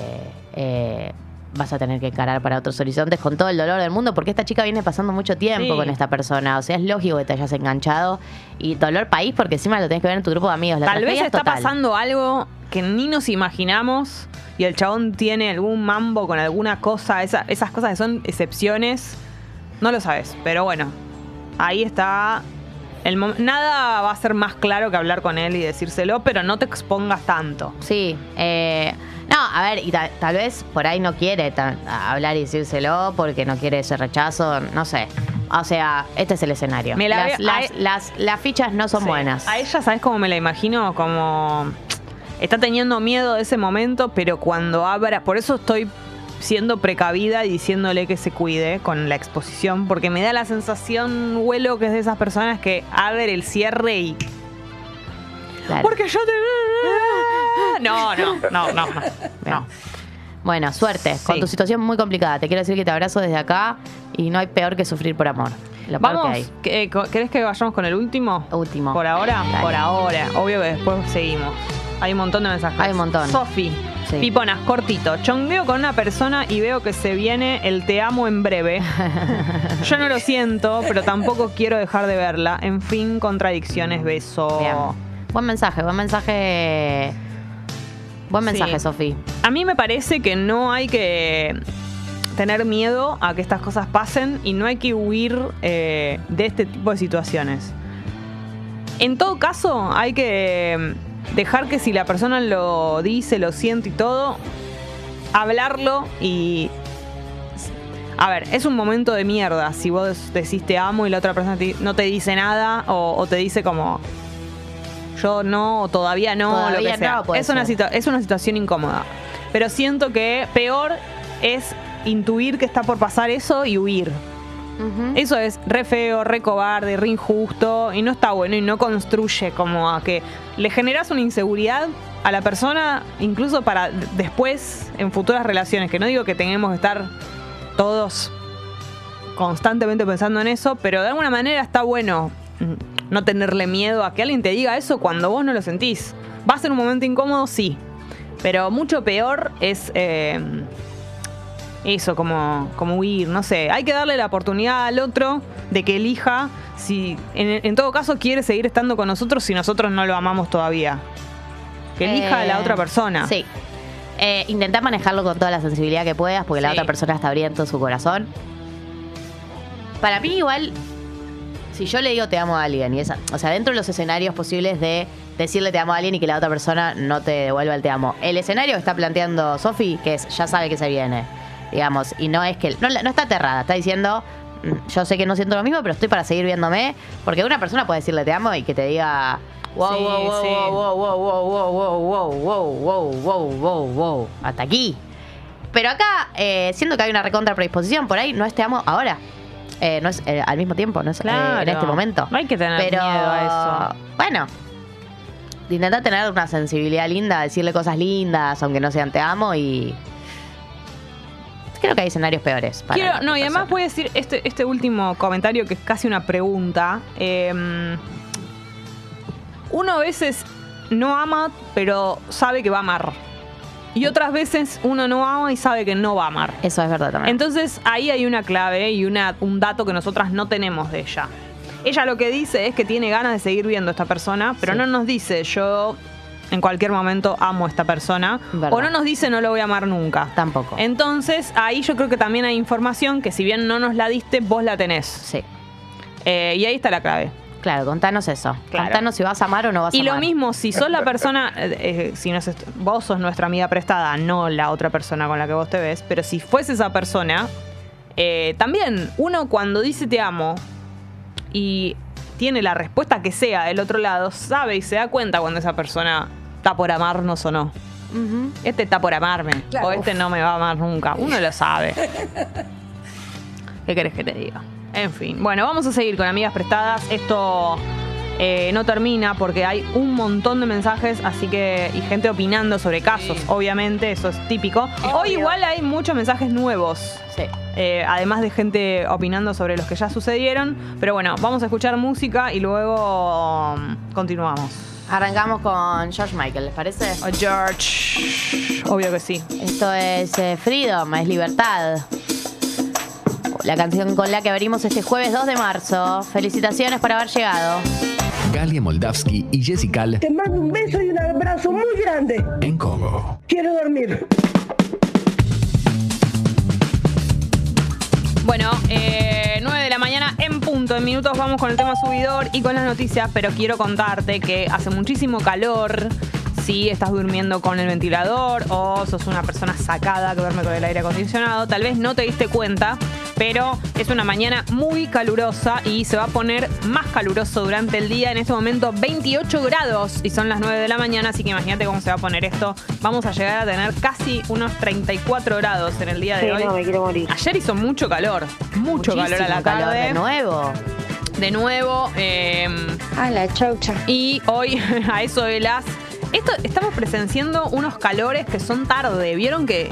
eh, vas a tener que encarar para otros horizontes con todo el dolor del mundo porque esta chica viene pasando mucho tiempo Sí. con esta persona. O sea, es lógico que te hayas enganchado y dolor país porque encima lo tenés que ver en tu grupo de amigos. La Tal vez está total. pasando algo que ni nos imaginamos y el chabón tiene algún mambo con alguna cosa, esa- esas cosas que son excepciones, no lo sabes. Pero bueno, ahí está. El Nada va a ser más claro que hablar con él y decírselo, pero no te expongas tanto. Sí, eh, no, a ver, y ta- tal vez por ahí no quiere hablar y decírselo porque no quiere ese rechazo, no sé. O sea, este es el escenario. Me la las, las- las- las fichas no son Sí. buenas. A ella, ¿sabes cómo me la imagino? Como. Está teniendo miedo de ese momento, pero cuando abra. Por eso estoy siendo precavida y diciéndole que se cuide con la exposición, porque me da la sensación, huelo, que es de esas personas que abre el cierre y. Claro. Porque yo te. No, no, no, no. no, no. Bueno, suerte, con tu situación muy complicada. Te quiero decir que te abrazo desde acá y no hay peor que sufrir por amor. Lo peor que Vamos, hay. que- eh, ¿querés que vayamos con el último? Último. ¿Por ahora? Dale. Por ahora. Obvio que después seguimos. Hay un montón de mensajes. Hay un montón. Sofi, Sí. Piponas, cortito. Chongueo con una persona y veo que se viene el te amo en breve. Yo no lo siento, pero tampoco quiero dejar de verla. En fin, contradicciones, beso. Bien. Buen mensaje, buen mensaje. Buen Sí. mensaje, Sofi. A mí me parece que no hay que tener miedo a que estas cosas pasen y no hay que huir eh, de este tipo de situaciones. En todo caso, hay que mm, dejar que si la persona lo dice, lo siente y todo, hablarlo y... A ver, es un momento de mierda si vos decís te amo y la otra persona no te dice nada o, o te dice como yo no o todavía no lo que sea. no, es, una es una situación incómoda. Pero siento que peor es intuir que está por pasar eso y huir. Eso es re feo, re cobarde, re injusto y no está bueno y no construye como a que le generas una inseguridad a la persona incluso para después en futuras relaciones, que no digo que tengamos que estar todos constantemente pensando en eso, pero de alguna manera está bueno mm, no tenerle miedo a que alguien te diga eso cuando vos no lo sentís. Va a ser un momento incómodo, sí, pero mucho peor es... eh, eso, como, como huir, no sé. Hay que darle la oportunidad al otro de que elija si, en, en todo caso, quiere seguir estando con nosotros si nosotros no lo amamos todavía. Que elija a la Eh, otra persona. Sí. Eh, intentá manejarlo con toda la sensibilidad que puedas, porque la otra persona está abriendo su corazón. Para mí, igual, si yo le digo te amo a alguien, y esa, o sea, dentro de los escenarios posibles de decirle te amo a alguien y que la otra persona no te devuelva el te amo, el escenario que está planteando Sofi, que es ya sabe que se viene, digamos, y no es que. No, no está aterrada, está diciendo. "Mm, Yo sé que no siento lo mismo, pero estoy para seguir viéndome. Porque una persona puede decirle te amo y que te diga. Wow, Sí, wow, wow, sí. wow, wow, wow, wow, wow, wow, wow, wow, wow, wow, wow, wow. Hasta aquí. Pero acá, eh, siento que hay una recontra predisposición, por ahí no es te amo ahora. Eh, no es eh, al mismo tiempo, no es eh, en este momento. No hay que tener Pero, miedo a eso. Bueno, intentar tener una sensibilidad linda, decirle cosas lindas, aunque no sean te amo y. Creo que hay escenarios peores. Para Quiero, no, y además voy a decir este, este último comentario que es casi una pregunta. Eh, uno a veces no ama, pero sabe que va a amar. Y otras veces uno no ama y sabe que no va a amar. Eso es verdad también. Entonces ahí hay una clave y una, un dato que nosotras no tenemos de ella. Ella lo que dice es que tiene ganas de seguir viendo a esta persona, pero Sí. no nos dice yo en cualquier momento amo a esta persona. Verdad. O no nos dice no lo voy a amar nunca. Tampoco. Entonces ahí yo creo que también hay información que si bien no nos la diste, vos la tenés. Sí. Eh, y ahí está la clave. Claro, contanos eso. Claro. Contanos si vas a amar o no vas a Y amar. lo mismo, si sos la persona, eh, eh, si est- vos sos nuestra amiga prestada, no la otra persona con la que vos te ves, pero si fuese esa persona, eh, también uno cuando dice te amo y tiene la respuesta que sea del otro lado, sabe y se da cuenta cuando esa persona está por amarnos o no. Este está por amarme, Claro. o este no me va a amar nunca. Uno lo sabe. ¿Qué querés que te diga? En fin. Bueno, vamos a seguir con amigas prestadas. Esto eh, no termina porque hay un montón de mensajes, así que. y gente opinando sobre casos, obviamente, eso es típico. Hoy igual hay muchos mensajes nuevos. Sí. eh, además de gente opinando sobre los que ya sucedieron. Pero bueno, vamos a escuchar música y luego um, continuamos. Arrancamos con George Michael, ¿les parece? Oh, George. Obvio que sí. Esto es eh, Freedom, es libertad. La canción con la que abrimos este jueves 2 de marzo. Felicitaciones por haber llegado. Galia Moldavsky y Jessical Te mando un beso y un abrazo muy grande. en Congo. Quiero dormir. Bueno, eh, 9 de la mañana en punto. En minutos vamos con el tema subidor y con las noticias, pero quiero contarte que hace muchísimo calor. Si estás durmiendo con el ventilador o sos una persona sacada que duerme con el aire acondicionado, tal vez no te diste cuenta, pero es una mañana muy calurosa y se va a poner más caluroso durante el día. En este momento 28 grados y son las 9 de la mañana, así que imagínate cómo se va a poner esto. Vamos a llegar a tener casi unos 34 grados en el día de Sí, hoy. no, me quiero morir. Ayer hizo mucho calor, mucho calor a la calor tarde. de nuevo. De nuevo, eh, A la chaucha. y hoy a eso de las... Esto, estamos presenciando unos calores que son tarde. Vieron que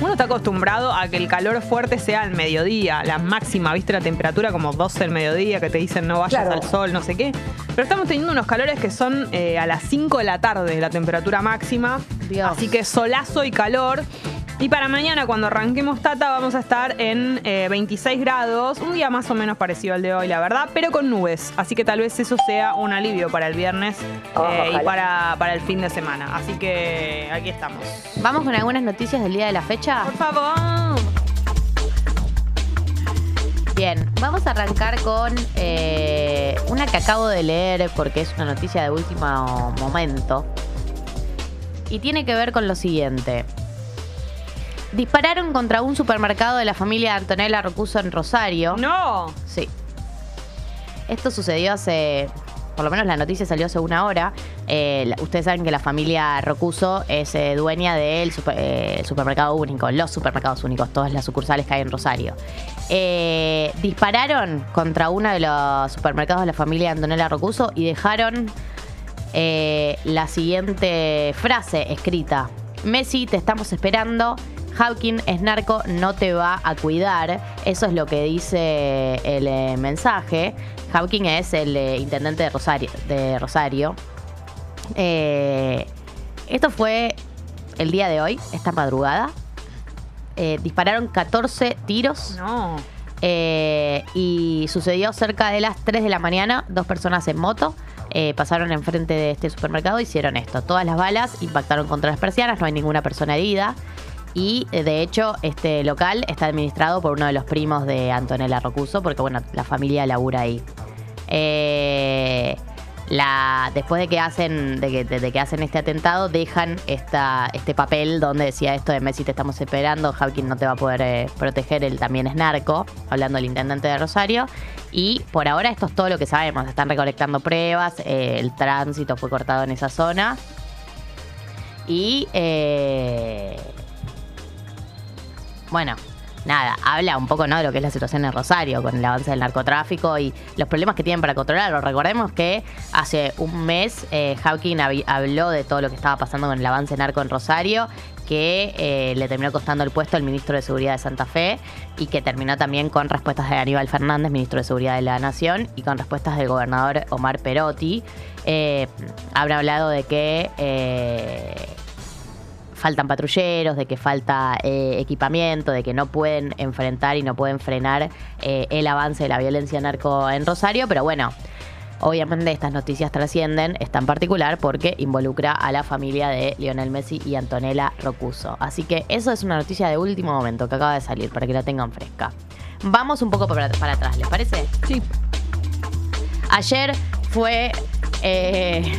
uno está acostumbrado a que el calor fuerte sea al mediodía, la máxima, viste la temperatura como 12 del mediodía, que te dicen no vayas Claro. al sol, no sé qué. Pero estamos teniendo unos calores que son eh, a las 5 de la tarde, la temperatura máxima. Dios. Así que solazo y calor. Y para mañana, cuando arranquemos Tata, vamos a estar en eh, 26 grados, un día más o menos parecido al de hoy, la verdad, pero con nubes. Así que tal vez eso sea un alivio para el viernes eh, y para, para el fin de semana. Así que aquí estamos. Vamos con algunas noticias del día de la fecha. Por favor. Bien, vamos a arrancar con eh, una que acabo de leer porque es una noticia de último momento. Y tiene que ver con lo siguiente. Dispararon contra un supermercado de la familia Antonella Rocuso en Rosario. No. Sí. Esto sucedió hace, por lo menos la noticia salió hace una hora. Eh, la- ustedes saben que la familia Rocuso es eh, dueña del super- eh, supermercado único, los supermercados únicos, todas las sucursales que hay en Rosario. Eh, dispararon contra uno de los supermercados de la familia Antonella Rocuso y dejaron eh, la siguiente frase escrita. Messi, te estamos esperando. Hawking es narco, no te va a cuidar. Eso es lo que dice el eh, mensaje. Hawking es el eh, intendente de Rosario. De Rosario. Eh, esto fue el día de hoy, esta madrugada. Dispararon 14 tiros. No. Y sucedió cerca de las 3 de la mañana. Dos personas en moto eh, pasaron enfrente de este supermercado y hicieron esto. Todas las balas impactaron contra las persianas, no hay ninguna persona herida. Y de hecho, este local está administrado por uno de los primos de Antonella Rocuso, porque bueno, la familia labura ahí. Eh, después de que hacen, de que, de- que hacen este atentado, dejan esta, este papel donde decía esto de Messi te estamos esperando, Hawking no te va a poder eh, proteger, él también es narco, hablando del intendente de Rosario. Y por ahora esto es todo lo que sabemos, están recolectando pruebas, eh, el tránsito fue cortado en esa zona. Y bueno, nada, habla un poco ¿no? de lo que es la situación en Rosario con el avance del narcotráfico y los problemas que tienen para controlarlo. Recordemos que hace un mes eh, Hawking habló de todo lo que estaba pasando con el avance narco en Rosario, que eh, le terminó costando el puesto al ministro de Seguridad de Santa Fe y que terminó también con respuestas de Aníbal Fernández, ministro de Seguridad de la Nación, y con respuestas del gobernador Omar Perotti. Eh, habrá hablado de que... faltan patrulleros, de que falta eh, equipamiento, de que no pueden enfrentar y no pueden frenar eh, el avance de la violencia narco en Rosario, pero bueno. Obviamente estas noticias trascienden, esta en particular porque involucra a la familia de Lionel Messi y Antonella Rocuso. Así que eso es una noticia de último momento que acaba de salir para que la tengan fresca. Vamos un poco para, para atrás, ¿les parece? Sí. Ayer fue eh,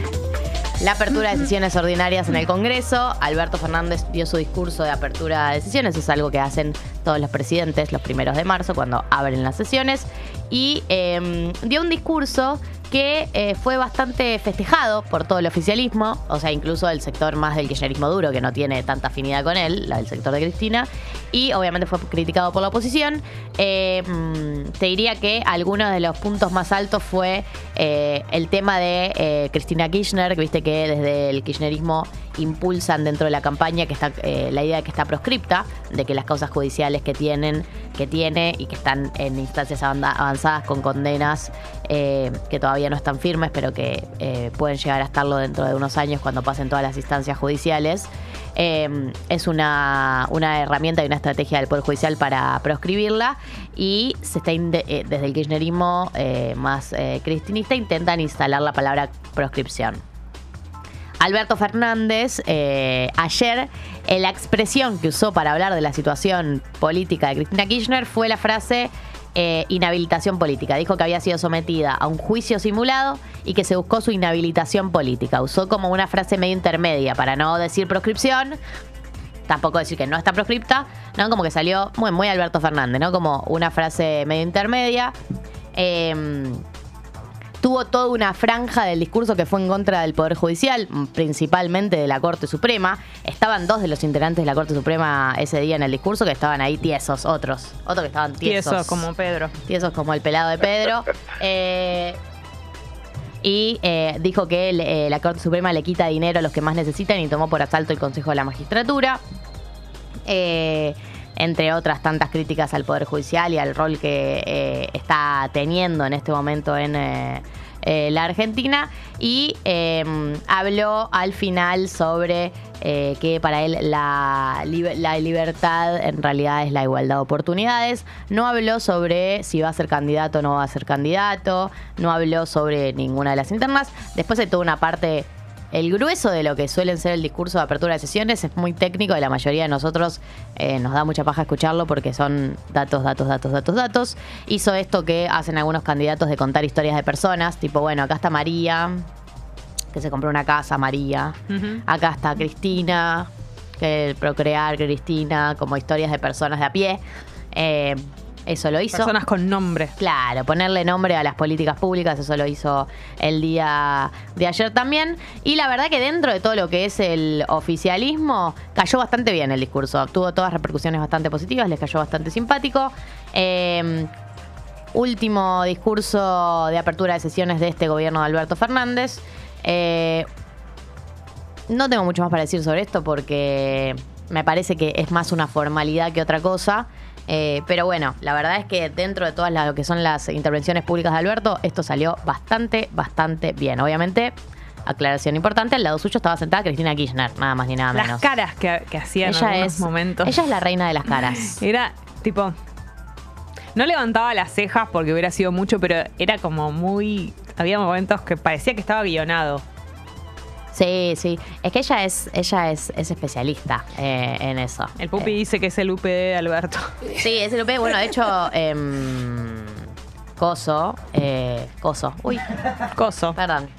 la apertura de sesiones ordinarias en el Congreso. Alberto Fernández dio su discurso de apertura de sesiones. Es algo que hacen todos los presidentes los primeros de marzo cuando abren las sesiones. Y eh, dio un discurso que eh, fue bastante festejado por todo el oficialismo, o sea, incluso el sector más del kirchnerismo duro, que no tiene tanta afinidad con él, del sector de Cristina, y obviamente fue criticado por la oposición. Eh, mm, te diría que algunos de los puntos más altos fue eh, el tema de Cristina Kirchner, que viste que desde el kirchnerismo impulsan dentro de la campaña que está la idea de que está proscripta, de que las causas judiciales que tienen, que tiene y que están en instancias avanzadas con condenas que todavía no están firmes, pero que eh, pueden llegar a estarlo dentro de unos años cuando pasen todas las instancias judiciales. eh, es una, una herramienta y una estrategia del Poder Judicial para proscribirla y se está eh, desde el kirchnerismo más cristinista intentan instalar la palabra proscripción. Alberto Fernández, ayer, la expresión que usó para hablar de la situación política de Cristina Kirchner fue la frase eh, inhabilitación política. Dijo que había sido sometida a un juicio simulado y que se buscó su inhabilitación política. Usó como una frase medio intermedia para no decir proscripción, tampoco decir que no está proscripta, ¿no? Como que salió muy, muy Alberto Fernández, ¿no? Como una frase medio intermedia. Em, tuvo toda una franja del discurso que fue en contra del Poder Judicial, principalmente de la Corte Suprema. Estaban dos de los integrantes de la Corte Suprema ese día en el discurso que estaban ahí tiesos, otros. Otros que estaban tiesos. Tieso, como Pedro. Tiesos como el pelado de Pedro. Eh, y eh, dijo que el- eh, la Corte Suprema le quita dinero a los que más necesitan y tomó por asalto el Consejo de la Magistratura. Eh, entre otras tantas críticas al Poder Judicial y al rol que eh, está teniendo en este momento en eh, eh, la Argentina. Y eh, habló al final sobre que para él la, libe- la libertad en realidad es la igualdad de oportunidades. No habló sobre si va a ser candidato o no va a ser candidato. No habló sobre ninguna de las internas. Después hay toda una parte el grueso de lo que suelen ser el discurso de apertura de sesiones es muy técnico y la mayoría de nosotros eh, nos da mucha paja escucharlo porque son datos, datos, datos, datos, datos. Hizo esto que hacen algunos candidatos de contar historias de personas, tipo, bueno, acá está María, que se compró una casa, María. Acá está Cristina, que el procrear Cristina, como historias de personas de a pie. Eh, eso lo hizo. Personas con nombre. Claro, ponerle nombre a las políticas públicas, eso lo hizo el día de ayer también. Y la verdad que dentro de todo lo que es el oficialismo, cayó bastante bien el discurso. Tuvo todas repercusiones bastante positivas, les cayó bastante simpático. Eh, último discurso de apertura de sesiones de este gobierno de Alberto Fernández. Eh, no tengo mucho más para decir sobre esto porque me parece que es más una formalidad que otra cosa. Eh, pero bueno, la verdad es que dentro de todas las- lo que son las intervenciones públicas de Alberto, esto salió bastante, bastante bien. Obviamente, aclaración importante, al lado suyo estaba sentada Cristina Kirchner, nada más ni nada Las menos. caras que, que hacía en ella algunos es, momentos. ella es la reina de las caras. Era tipo. No levantaba las cejas porque hubiera sido mucho, pero era como muy. Había momentos que parecía que estaba guionado. Sí, sí. Es que ella es, ella es, es especialista eh, en eso. El Pupi Eh, dice que es el UPD de Alberto. Sí, es el UP. Bueno, de hecho, em, Coso, eh, Coso. Uy, Coso. perdón.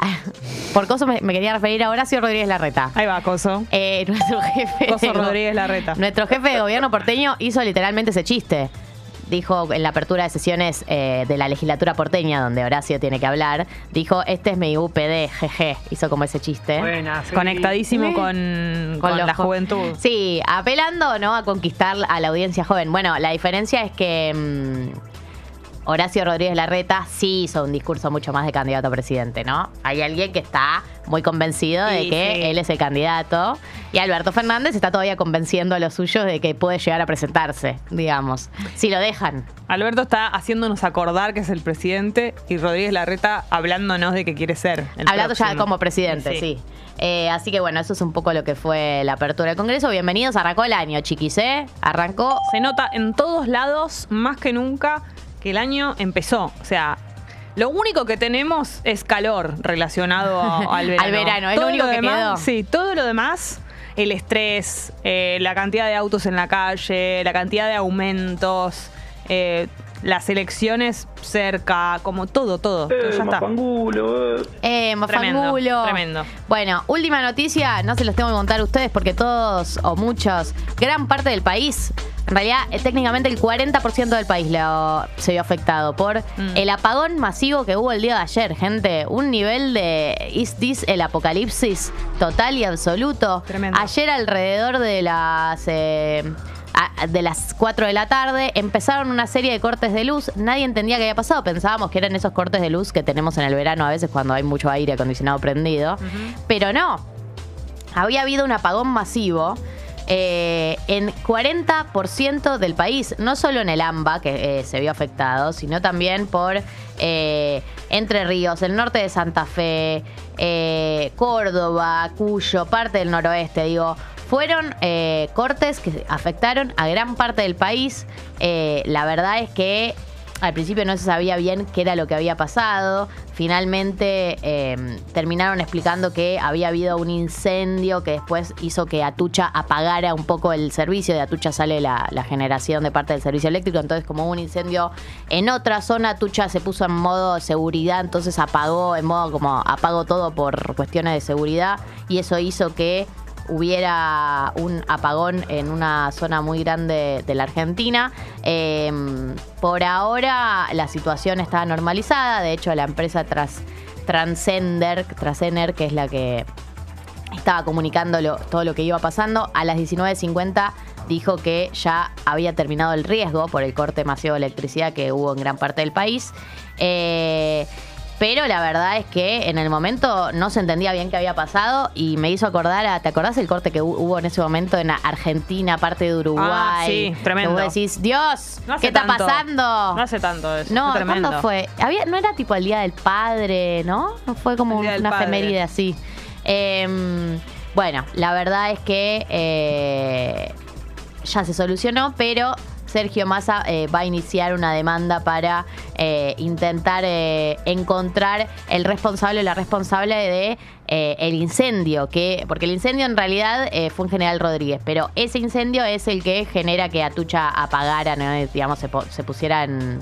Por Coso me, me quería referir a Horacio Rodríguez Larreta. Ahí va, Coso. Eh, nuestro jefe. Coso de Rodríguez Larreta. Nuestro jefe de gobierno porteño hizo literalmente ese chiste. Dijo en la apertura de sesiones eh, de la legislatura porteña, donde Horacio tiene que hablar, dijo, este es mi UPD, jeje. Hizo como ese chiste. Conectadísimo Sí. con, Con con la juventud. Sí, apelando ¿no? a conquistar a la audiencia joven. Bueno, la diferencia es que mm, Horacio Rodríguez Larreta sí hizo un discurso mucho más de candidato a presidente, ¿no? Hay alguien que está muy convencido de Sí, que sí. él es el candidato y Alberto Fernández está todavía convenciendo a los suyos de que puede llegar a presentarse, digamos, si lo dejan. Alberto está haciéndonos acordar que es el presidente y Rodríguez Larreta hablándonos de que quiere ser. el Hablando ya como presidente, sí. Eh, así que bueno, eso es un poco lo que fue la apertura del Congreso. Bienvenidos, arrancó el año, chiquis, ¿eh? Arrancó Se nota en todos lados, más que nunca, que el año empezó. O sea, lo único que tenemos es calor relacionado a- al verano. Al verano, es lo único que demás, quedó. Sí, todo lo demás, el estrés, eh, la cantidad de autos en la calle, la cantidad de aumentos, eh, las elecciones cerca, como todo, todo. ya está. Eh, Tremendo, Mafangulo. tremendo. Bueno, última noticia, no se los tengo que contar a ustedes porque todos o muchos, gran parte del país En realidad, eh, técnicamente el 40% del país lo- se vio afectado por Mm. el apagón masivo que hubo el día de ayer, gente. Un nivel de ¿Is this el apocalipsis total y absoluto? Tremendo. Ayer alrededor de las... de las 4 de la tarde empezaron una serie de cortes de luz. Nadie entendía qué había pasado. Pensábamos que eran esos cortes de luz que tenemos en el verano a veces cuando hay mucho aire acondicionado prendido. Pero no, había habido un apagón masivo eh, en 40% del país, no solo en el AMBA, que eh, se vio afectado, sino también por eh, Entre Ríos, el norte de Santa Fe, eh, Córdoba, Cuyo, parte del noroeste, digo. Fueron eh, cortes que afectaron a gran parte del país. Eh, la verdad es que al principio no se sabía bien qué era lo que había pasado. Finalmente eh, terminaron explicando que había habido un incendio que después hizo que Atucha apagara un poco el servicio. De Atucha sale la, generación de parte del servicio eléctrico. Entonces, como hubo un incendio en otra zona, Atucha se puso en modo seguridad. Entonces apagó, en modo como apagó todo por cuestiones de seguridad. Y eso hizo que hubiera un apagón en una zona muy grande de la Argentina. Eh, por ahora la situación está normalizada. De hecho, la empresa Transcender, Transcender, que es la que estaba comunicando todo lo que iba pasando, a las 19.50 dijo que ya había terminado el riesgo por el corte masivo de electricidad que hubo en gran parte del país. Eh, pero la verdad es que en el momento no se entendía bien qué había pasado y me hizo acordar a, ¿te acordás el corte que hu- hubo en ese momento en Argentina, parte de Uruguay? Ah, sí, tremendo. Que vos decís, Dios, No ¿qué está pasando? No hace tanto eso. No, tremendo. ¿cuándo fue? Había, no era tipo el Día del Padre, ¿no? No fue como una efeméride así. Eh, bueno, la verdad es que eh, ya se solucionó, pero Sergio Massa eh, va a iniciar una demanda para eh, intentar eh, encontrar el responsable o la responsable de el incendio, que porque el incendio en realidad fue un general Rodríguez, pero ese incendio es el que genera que Atucha apagara, ¿no? digamos, se, pusiera en-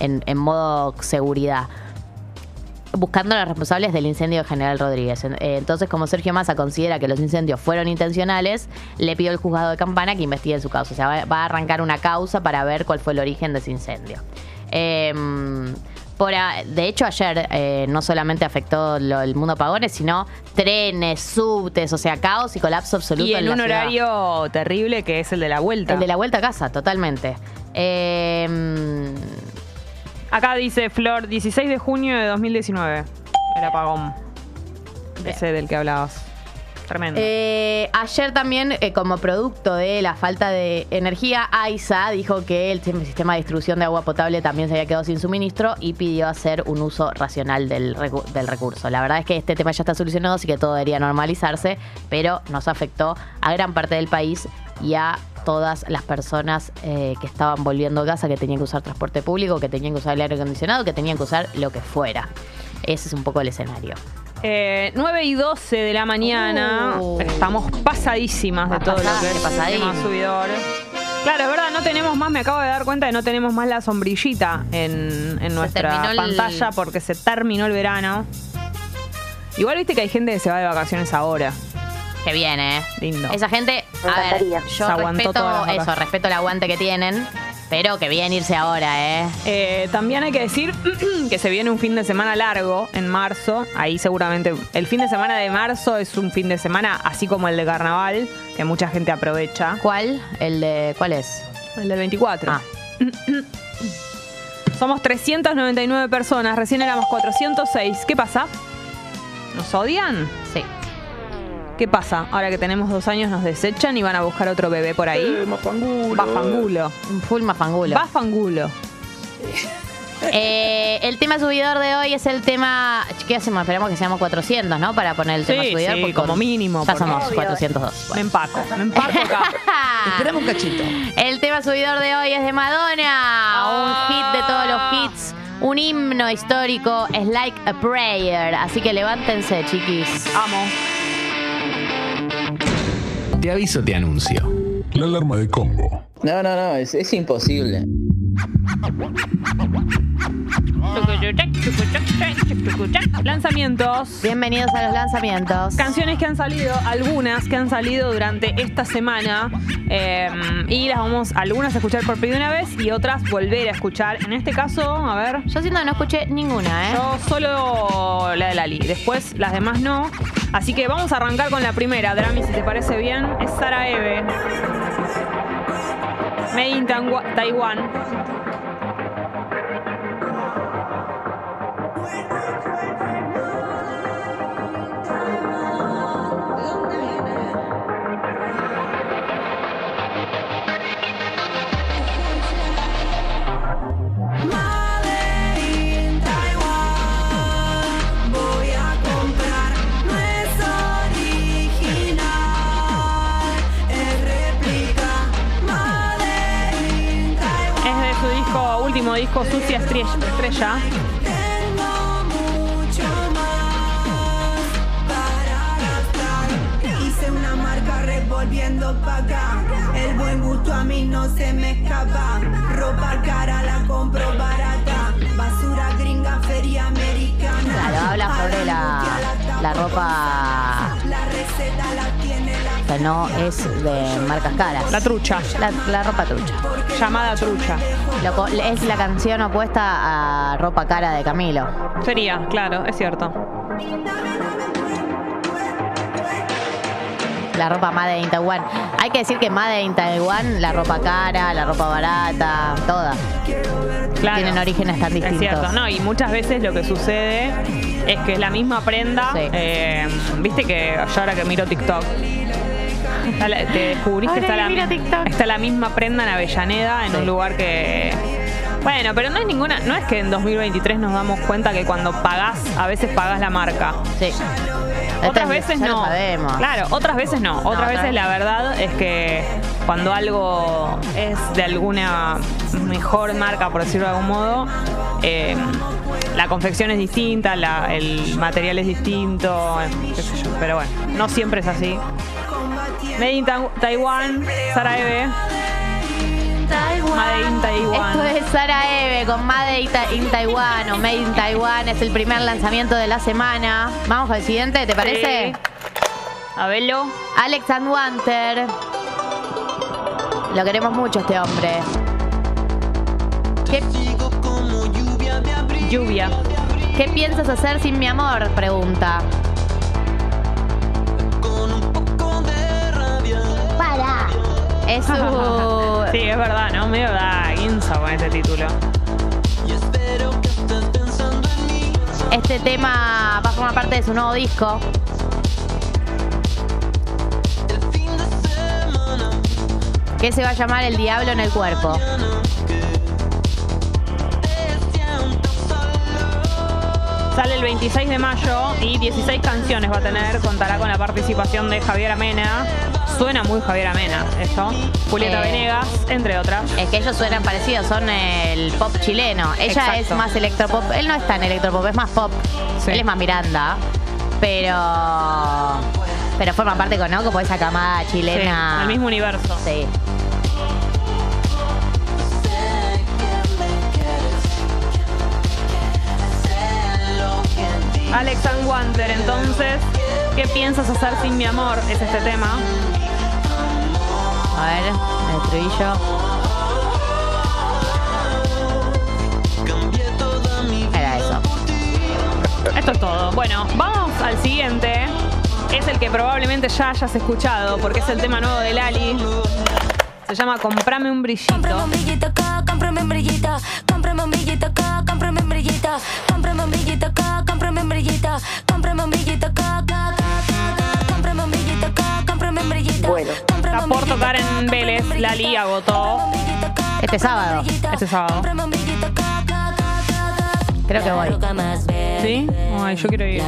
en modo seguridad buscando a los responsables del incendio de General Rodríguez. Eh, Entonces, como Sergio Massa considera que los incendios fueron intencionales, le pidió al juzgado de Campana que investigue su causa. O sea, va, a arrancar una causa para ver cuál fue el origen de ese incendio. Em, por a- de hecho, ayer eh, no solamente afectó lo- el mundo apagones, sino trenes, subtes, o sea, caos y colapso absoluto. Y en un horario terrible que es el de la vuelta. El de la vuelta a casa, totalmente. Em, Acá dice Flor, 16 de junio de 2019. El apagón. Ese del que hablabas. Tremendo. Eh, ayer también, eh, como producto de la falta de energía, AISA dijo que el sistema de distribución de agua potable también se había quedado sin suministro y pidió hacer un uso racional del, recu- del recurso. La verdad es que este tema ya está solucionado, así que todo debería normalizarse, pero nos afectó a gran parte del país y a todas las personas eh, que estaban volviendo a casa, que tenían que usar transporte público, que tenían que usar el aire acondicionado, que tenían que usar lo que fuera. Ese es un poco el escenario. Eh, 9 y 12 de la mañana. Uh. Estamos pasadísimas de todo lo que es tema subidor. Claro, es verdad, no tenemos más, me acabo de dar cuenta de no tenemos más la sombrillita en, en nuestra el- pantalla porque se terminó el verano. Igual viste que hay gente que se va de vacaciones ahora. Que viene, ¿eh? Lindo. Esa gente, a ver, yo Se aguantó todas las respeto eso, respeto el aguante que tienen, pero que bien irse ahora, ¿eh? Eh, también hay que decir que se viene un fin de semana largo en marzo. Ahí seguramente el fin de semana de marzo es un fin de semana así como el de carnaval, que mucha gente aprovecha. ¿Cuál? El de, ¿cuál es? El del 24. Ah. Somos 399 personas, recién éramos 406. ¿Qué pasa? ¿Nos odian? Sí. ¿Qué pasa? Ahora que tenemos dos años nos desechan y van a buscar otro bebé por ahí. Bafangulo. Un full mafangulo. Bafangulo. Eh, el tema subidor de hoy es el tema. ¿Qué hacemos? Esperamos que seamos 400, ¿no? Para poner el tema Sí, subidor. sí, porque como mínimo, Ya somos Obvio. 402. Me Bueno. empaco, me empaco acá. Esperamos un cachito. El tema subidor de hoy es de Madonna. Un hit de todos los hits. Un himno histórico. Es like a prayer. Así que levántense, chiquis. Amo. Te aviso, te anuncio. La alarma de Congo. No, no, no, es, es imposible. Lanzamientos. Bienvenidos a los lanzamientos. Canciones que han salido, algunas que han salido durante esta semana eh, y las vamos algunas a escuchar por primera vez y otras volver a escuchar. En este caso, a ver, Yo siento que no escuché ninguna, ¿eh? yo solo la de Lali, después las demás no. Así que vamos a arrancar con la primera, Drami, si te parece bien. Es Sara Eve. Made in Tangua- Taiwan. Disco, Sucia Estrella. Estrella. Tengo mucho más para gastar. Hice una marca revolviendo pa' acá. El buen gusto a mí no se me escapa. Ropa cara la compro barata. Basura gringa, feria americana. Claro, habla sobre la, la ropa que no es de marcas caras. La trucha. La, la ropa trucha. Llamada trucha. Lo es la canción opuesta a ropa cara de Camilo. Sería, claro, es cierto. La ropa Made in Taiwan. Hay que decir que Made in Taiwan, la ropa cara, la ropa barata, toda. Claro. Tienen orígenes tan Es distintos. cierto, no, y muchas veces lo que sucede es que es la misma prenda. Sí. eh, Viste que yo ahora que miro TikTok, está la- te descubrís que Ahora está que la, está la misma prenda en Avellaneda, en Sí. un lugar que. Bueno, pero no es ninguna, no es que en 2023 nos damos cuenta que cuando pagás, a veces pagás la marca. Sí. Otras es- veces no. Claro, otras veces no. Otras otras veces la verdad es que cuando algo es de alguna mejor marca, por decirlo de algún modo, eh, la confección es distinta, la- el material es distinto, qué sé yo. Pero bueno, no siempre es así. Made in Ta- Taiwan, Sara Eve. Made in Taiwan. Esto es Sara Eve con Made in Ta- in Taiwan o Made in Taiwan. Es el primer lanzamiento de la semana. Vamos al siguiente, ¿te parece? A verlo. Alex and Wanter. Lo queremos mucho este hombre. ¿Qué, Lluvia. qué piensas hacer sin mi amor? Pregunta. Sí, es verdad, ¿no? Medio da guinza con este título. Este tema va a formar parte de su nuevo disco. Que se va a llamar El Diablo en el Cuerpo. Sale el 26 de mayo y 16 canciones va a tener. Contará con la participación de Javier Amena. Suena muy Javier Amena esto. Julieta Eh. Venegas, entre otras. Es que ellos suenan parecidos, son el pop chileno. Ella Exacto. es más electropop. Él no es tan electropop, es más pop. Sí. Él es más Miranda. Pero. Pero forma parte con, ¿no? Como esa camada Sí, chilena. el mismo universo. Sí. Alex and Wanter, entonces, ¿qué piensas hacer sin mi amor? Es este tema. A ver, el estribillo. Era eso. Esto es todo. Bueno, vamos al siguiente. Es el que probablemente ya hayas escuchado porque es el tema nuevo de Lali. Se llama Comprame un brillito. Cómprame un brillito acá, cómprame un brillito. Cómprame un brillito acá, cómprame un brillito. Cómprame un brillito acá, cómprame un brillito. Cómprame un brillito acá, acá, acá, acá. Cómprame un brillito acá, cómprame un brillito. Bueno. Está por tocar en Vélez. Lali agotó Este un sábado. Este sábado. Creo que voy. ¿Sí? Ay, yo quiero ir.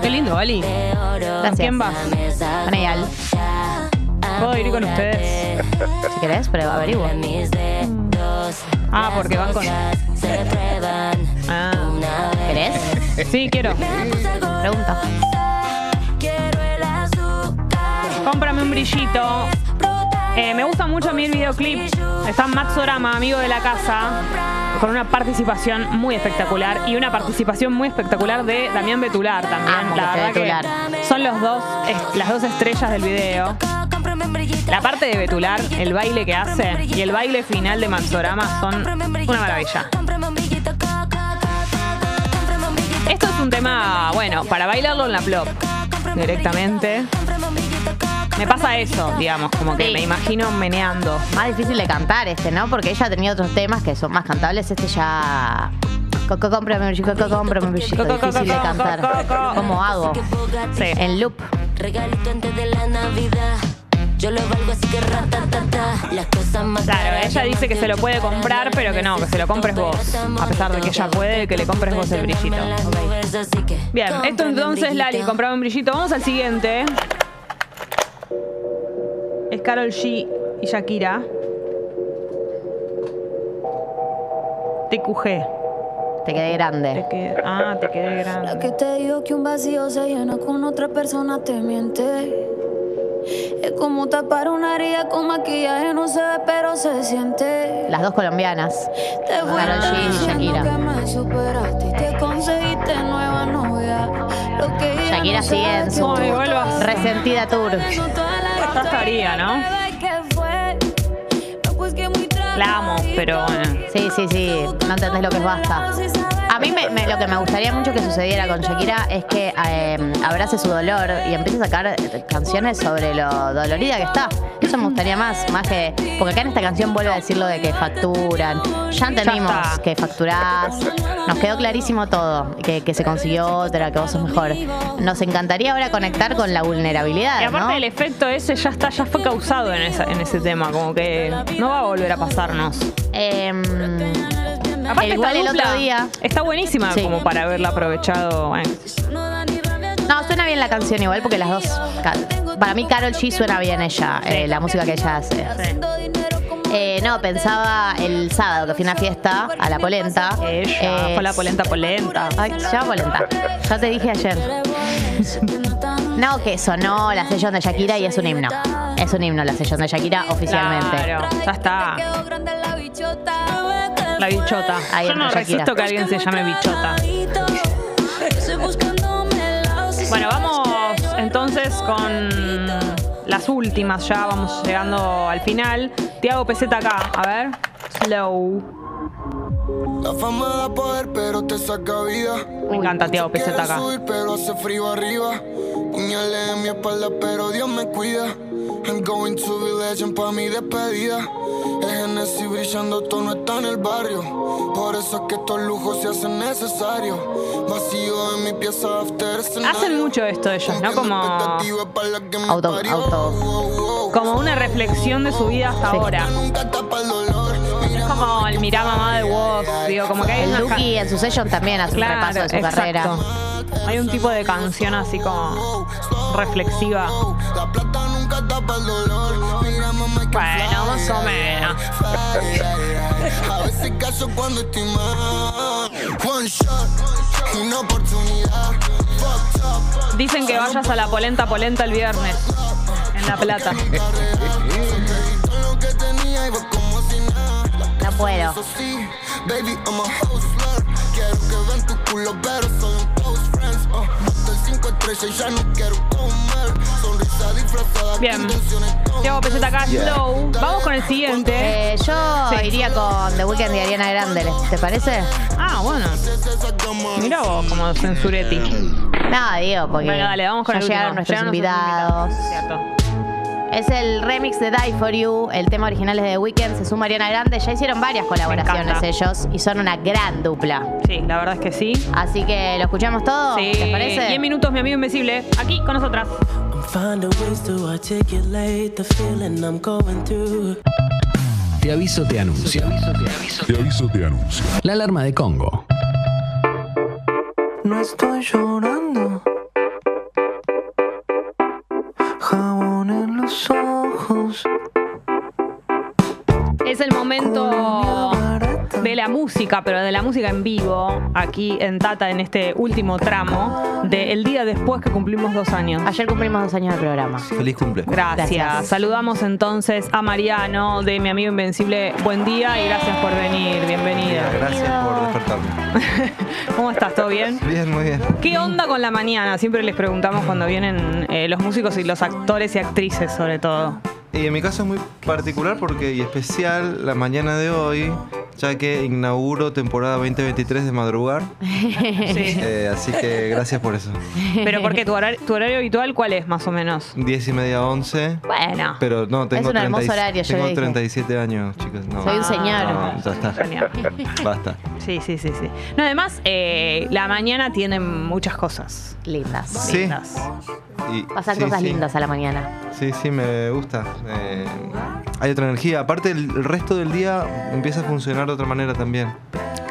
Qué lindo, Ali. Gracias. ¿Quién vas? Con Eyal. ¿Puedo ir con ustedes? Si querés, pero averiguo. Ah, porque van con. Ah. ¿Querés? Sí, quiero. Pregunta. Cómprame un brillito. Eh, me gusta mucho a mí el videoclip. Está Max Orama, amigo de la casa. con una participación muy espectacular y una participación muy espectacular de Damián Betular también. Amo la verdad esté que Betular. son los dos, es- las dos estrellas del video. La parte de Betular, el baile que hace y el baile final de Mansorama son una maravilla. Esto es un tema, bueno, para bailarlo en la plop directamente. Me pasa eso, digamos, como que Sí. me imagino meneando. Más difícil de cantar este, ¿no? Porque ella tenía otros temas que son más cantables. Este ya. Coco, cómprame un chico, coco, cómprame un chico. Coco, coco, Difícil de coco, cantar. coco. ¿Cómo hago? Sí. En loop. Regalito antes de la Navidad. Yo lo valgo así que ratatata. Las cosas más Claro, caras ella dice que se lo puede comprar, pero que no, que se lo compres vos. A pesar de que ella puede, que le compres vos el brillito. Bien, esto entonces, Lali, compraba un brillito. Vamos al siguiente. Carol G y Shakira. TQG. Te quedé grande. Te quedé- ah, te quedé La grande. que te dijo que un vacío se llena con otra persona te miente. Es como tapar una herida con maquillaje, no se ve, pero se siente. Las dos colombianas. Te G y Shakira. que me superaste y te conseguiste nueva novia. Lo que Shakira no sigue en su resentida tour. Ya estaría, ¿no? La amo, pero. Sí, sí, sí. No entendés lo que es basta. A mí me- me- lo que me gustaría mucho que sucediera con Shakira es que eh, abrace su dolor y empiece a sacar eh, canciones sobre lo dolorida que está. Eso me gustaría más, más que. Porque acá en esta canción vuelve a decir lo de que facturan. Ya entendimos que facturás. Nos quedó clarísimo todo. Que, que se consiguió otra, que vos sos mejor. Nos encantaría ahora conectar con la vulnerabilidad. Y aparte ¿no? el efecto ese ya está, ya fue causado en, esa- en ese tema, como que no va a volver a pasarnos. Em, Aparte igual esta el dupla otro día. Está buenísima Sí. como para haberla aprovechado. bueno. No, suena bien la canción igual porque las dos. Para mí, Carol G suena bien ella, eh, la música que ella hace. Eh, no, pensaba el sábado que fui a una fiesta a la polenta. Ella Eh, fue la polenta polenta. Ay, se llama polenta. Ya te dije ayer. No, que sonó la sesión de Shakira y es un himno. Es un himno la sesión de Shakira oficialmente. Claro, ya está. La bichota. Ahí Yo no Shakira. resisto que alguien se llame bichota. Bueno, vamos entonces con las últimas ya. Vamos llegando al final. Tiago Peseta acá. A ver. Slow. La fama da poder, pero te saca vida. Me encanta Tiago Quieres acá. subir, pero hace frío arriba. Puñales en mi espalda, pero Dios me cuida. I'm going to be legend pa' mi despedida. El Genesis brillando, todo no está en el barrio. Por eso es que estos lujos se hacen necesarios. Vacío en mi pieza after escenario. Hacen mucho esto ellos, ¿no? Como, Auto, auto. como una reflexión de su vida hasta Sí. ahora. Como el mirá mamá de Woz. Digo, como que hay El Duki en su sello también hace un Claro, repaso de su exacto. carrera. Hay un tipo de canción así como reflexiva. Bueno, más o menos. A veces caso cuando estoy mal. One shot, una oportunidad. Fucked up. Dicen que vayas a la polenta polenta el viernes. En La Plata. Puedo. Baby, I'm a hustler. Quiero que vean tu culo, pero soy un close friends. Uh, hasta el 5 estrellas y ya no quiero comer. Sonrisa disfrazada. Bien. Tiago Peseta acá, Slow. Vamos con el siguiente. Eh, yo Sí. iría con The Weeknd y Ariana Grande, ¿te parece? Ah, bueno. Mira vos como censuretti. No, digo, porque Bueno, dale, vamos con ya el llegaron nuestros Llegaron invitados. nuestros invitados. Cierto. Es el remix de Die For You, el tema original es de The Weeknd, se suma Ariana Grande, ya hicieron varias colaboraciones ellos y son una gran dupla. Sí, la verdad es que sí. Así que lo escuchamos todo, Sí. ¿les parece? 10 minutos, mi amigo Invencible. Aquí con nosotras. Te aviso, te anuncio. Te aviso, te anuncio. La alarma de Congo. No estoy llorando. Ojos. Es el momento de la música, pero de la música en vivo, aquí en Tata, en este último tramo, del día después que cumplimos dos años. Ayer cumplimos dos años del programa. Feliz cumple. Gracias. Gracias. Saludamos entonces a Mariano de mi amigo Invencible. Buen día y gracias por venir. Bienvenido. Gracias por despertarme. ¿Cómo estás? ¿Todo bien? Bien, muy bien. ¿Qué onda con la mañana? Siempre les preguntamos cuando vienen eh, los músicos y los actores y actrices, sobre todo. Y en mi caso es muy particular porque y especial la mañana de hoy, ya que inauguro temporada 2023 de madrugar. Eh, así que gracias por eso. Pero porque tu horario, tu horario habitual, ¿cuál es más o menos? 10 y media, 11. Bueno. Pero no, tengo, un hermoso 30 horario, yo tengo le dije. 37 años, chicos. No, Soy un señor. No, ya está. Genial. Basta. Sí, sí, sí, sí. No, además, eh, la mañana tiene muchas cosas. Lindas. Sí. Lindas. Y- Pasan sí, cosas sí. lindas a la mañana. Sí, sí, me gusta. Eh, hay otra energía. Aparte, el, el resto del día empieza a funcionar de otra manera también.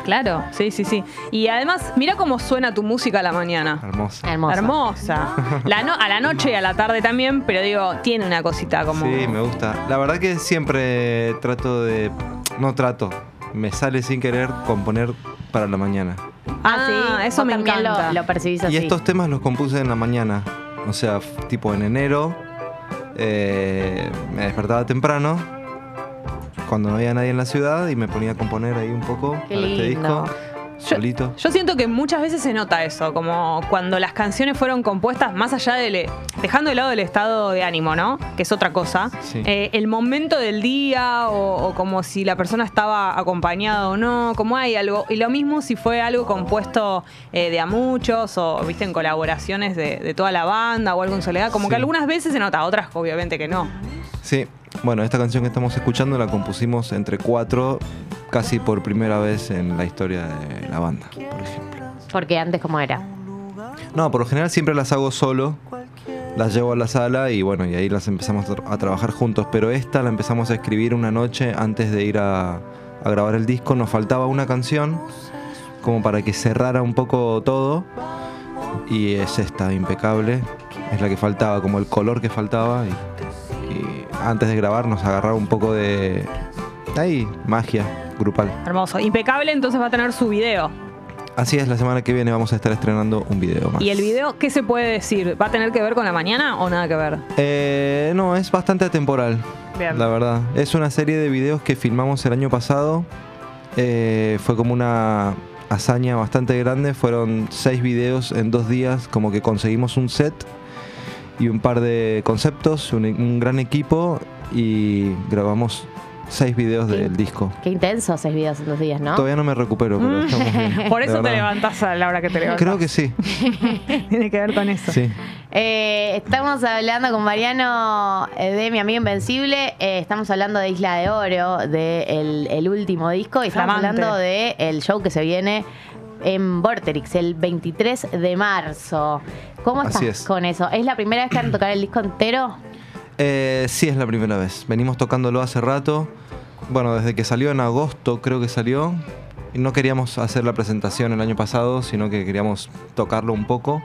Claro, sí, sí, sí. Y además, mira cómo suena tu música a la mañana. Hermosa. Hermosa. Hermosa. La no- a la noche y a la tarde también, pero digo, tiene una cosita como. Sí, me gusta. La verdad que siempre trato de... No trato. Me sale sin querer componer para la mañana. Ah, sí, eso vos me también lo- encanta. Lo, percibís así. Y estos temas los compuse en la mañana. O sea, tipo en enero. eh, me despertaba temprano. Cuando no había nadie en la ciudad y me ponía a componer ahí un poco Qué para este lindo. disco. Solito. Yo siento que muchas veces se nota eso, como cuando las canciones fueron compuestas, más allá del. dejando de lado el estado de ánimo, ¿no? Que es otra cosa. Sí. eh, el momento del día o, o como si la persona estaba acompañada o no, como hay algo. Y lo mismo si fue algo compuesto eh, de a muchos o, viste, en colaboraciones de, de toda la banda o algo en soledad. Como que algunas veces se nota, otras obviamente que no. Sí, bueno, esta canción que estamos escuchando la compusimos entre cuatro, casi por primera vez en la historia de la banda, por ejemplo. Porque antes, ¿cómo era? No, por lo general siempre las hago solo, las llevo a la sala y bueno, y ahí las empezamos a tra- a trabajar juntos, pero esta la empezamos a escribir una noche antes de ir a, a grabar el disco, nos faltaba una canción como para que cerrara un poco todo y es esta, impecable, es la que faltaba, como el color que faltaba y antes de grabar nos agarraba un poco de... Ahí, magia grupal. Hermoso. Impecable, entonces va a tener su video. Así es, la semana que viene vamos a estar estrenando un video más. ¿Y el video qué se puede decir? ¿Va a tener que ver con la mañana o nada que ver? Eh, no, es bastante atemporal. Bien. La verdad. Es una serie de videos que filmamos el año pasado. Eh, fue como una hazaña bastante grande. Fueron seis videos en dos días. Como que conseguimos un set y un par de conceptos, un, un gran equipo y grabamos seis videos del disco. Qué intenso seis videos en dos días, ¿no? Todavía no me recupero, pero estamos bien. Mm. Por eso te levantas a la hora que te levantas. Creo que sí. Tiene que ver con eso. Sí. Eh, estamos hablando con Mariano eh, de Mi Amigo Invencible. Eh, estamos hablando de Isla de Oro, de el, el último disco. Y estamos Flamante. hablando de el show que se viene en Vorterix el 23 de marzo. ¿Cómo Así estás es. con eso? ¿Es la primera vez que van a tocar el disco entero? Eh, sí, es la primera vez. Venimos tocándolo hace rato. Bueno, desde que salió en agosto creo que salió. Y no queríamos hacer la presentación el año pasado, sino que queríamos tocarlo un poco.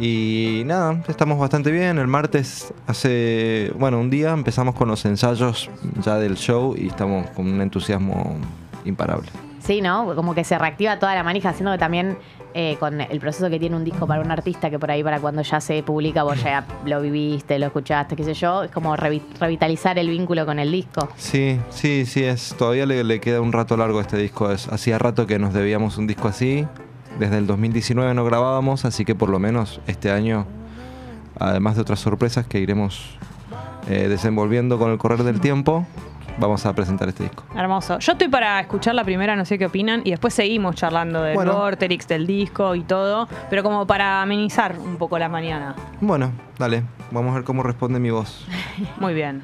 Y nada, estamos bastante bien. El martes, hace, bueno, un día empezamos con los ensayos ya del show y estamos con un entusiasmo imparable. Sí, ¿no? Como que se reactiva toda la manija, haciendo que también eh, con el proceso que tiene un disco para un artista, que por ahí para cuando ya se publica vos ya lo viviste, lo escuchaste, qué sé yo, es como revi- revitalizar el vínculo con el disco. Sí, sí, sí, es. Todavía le, queda un rato largo a este disco. Hacía rato que nos debíamos un disco así. Desde el 2019 no grabábamos, así que por lo menos este año, además de otras sorpresas que iremos eh, desenvolviendo con el correr del tiempo, vamos a presentar este disco. Hermoso. Yo estoy para escuchar la primera, no sé qué opinan, y después seguimos charlando del Bueno. Vorterix, del disco y todo, pero como para amenizar un poco la mañana. Bueno, dale, vamos a ver cómo responde mi voz. Muy bien.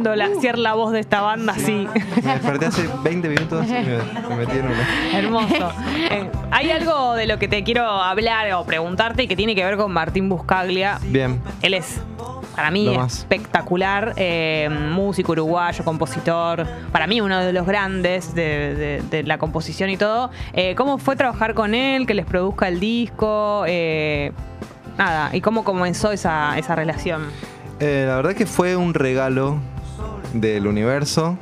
La, ser la voz de esta banda así. Me desperté hace 20 minutos y me, me metí en una. Hermoso. Eh, hay algo de lo que te quiero hablar o preguntarte y que tiene que ver con Martín Buscaglia. Bien. Él es, para mí, espectacular. eh, músico uruguayo, compositor. Para mí, uno de los grandes de, de- de la composición y todo. Eh, ¿Cómo fue trabajar con él? Que les produzca el disco. Eh, nada, y cómo comenzó esa, esa relación. La verdad que fue un regalo del universo,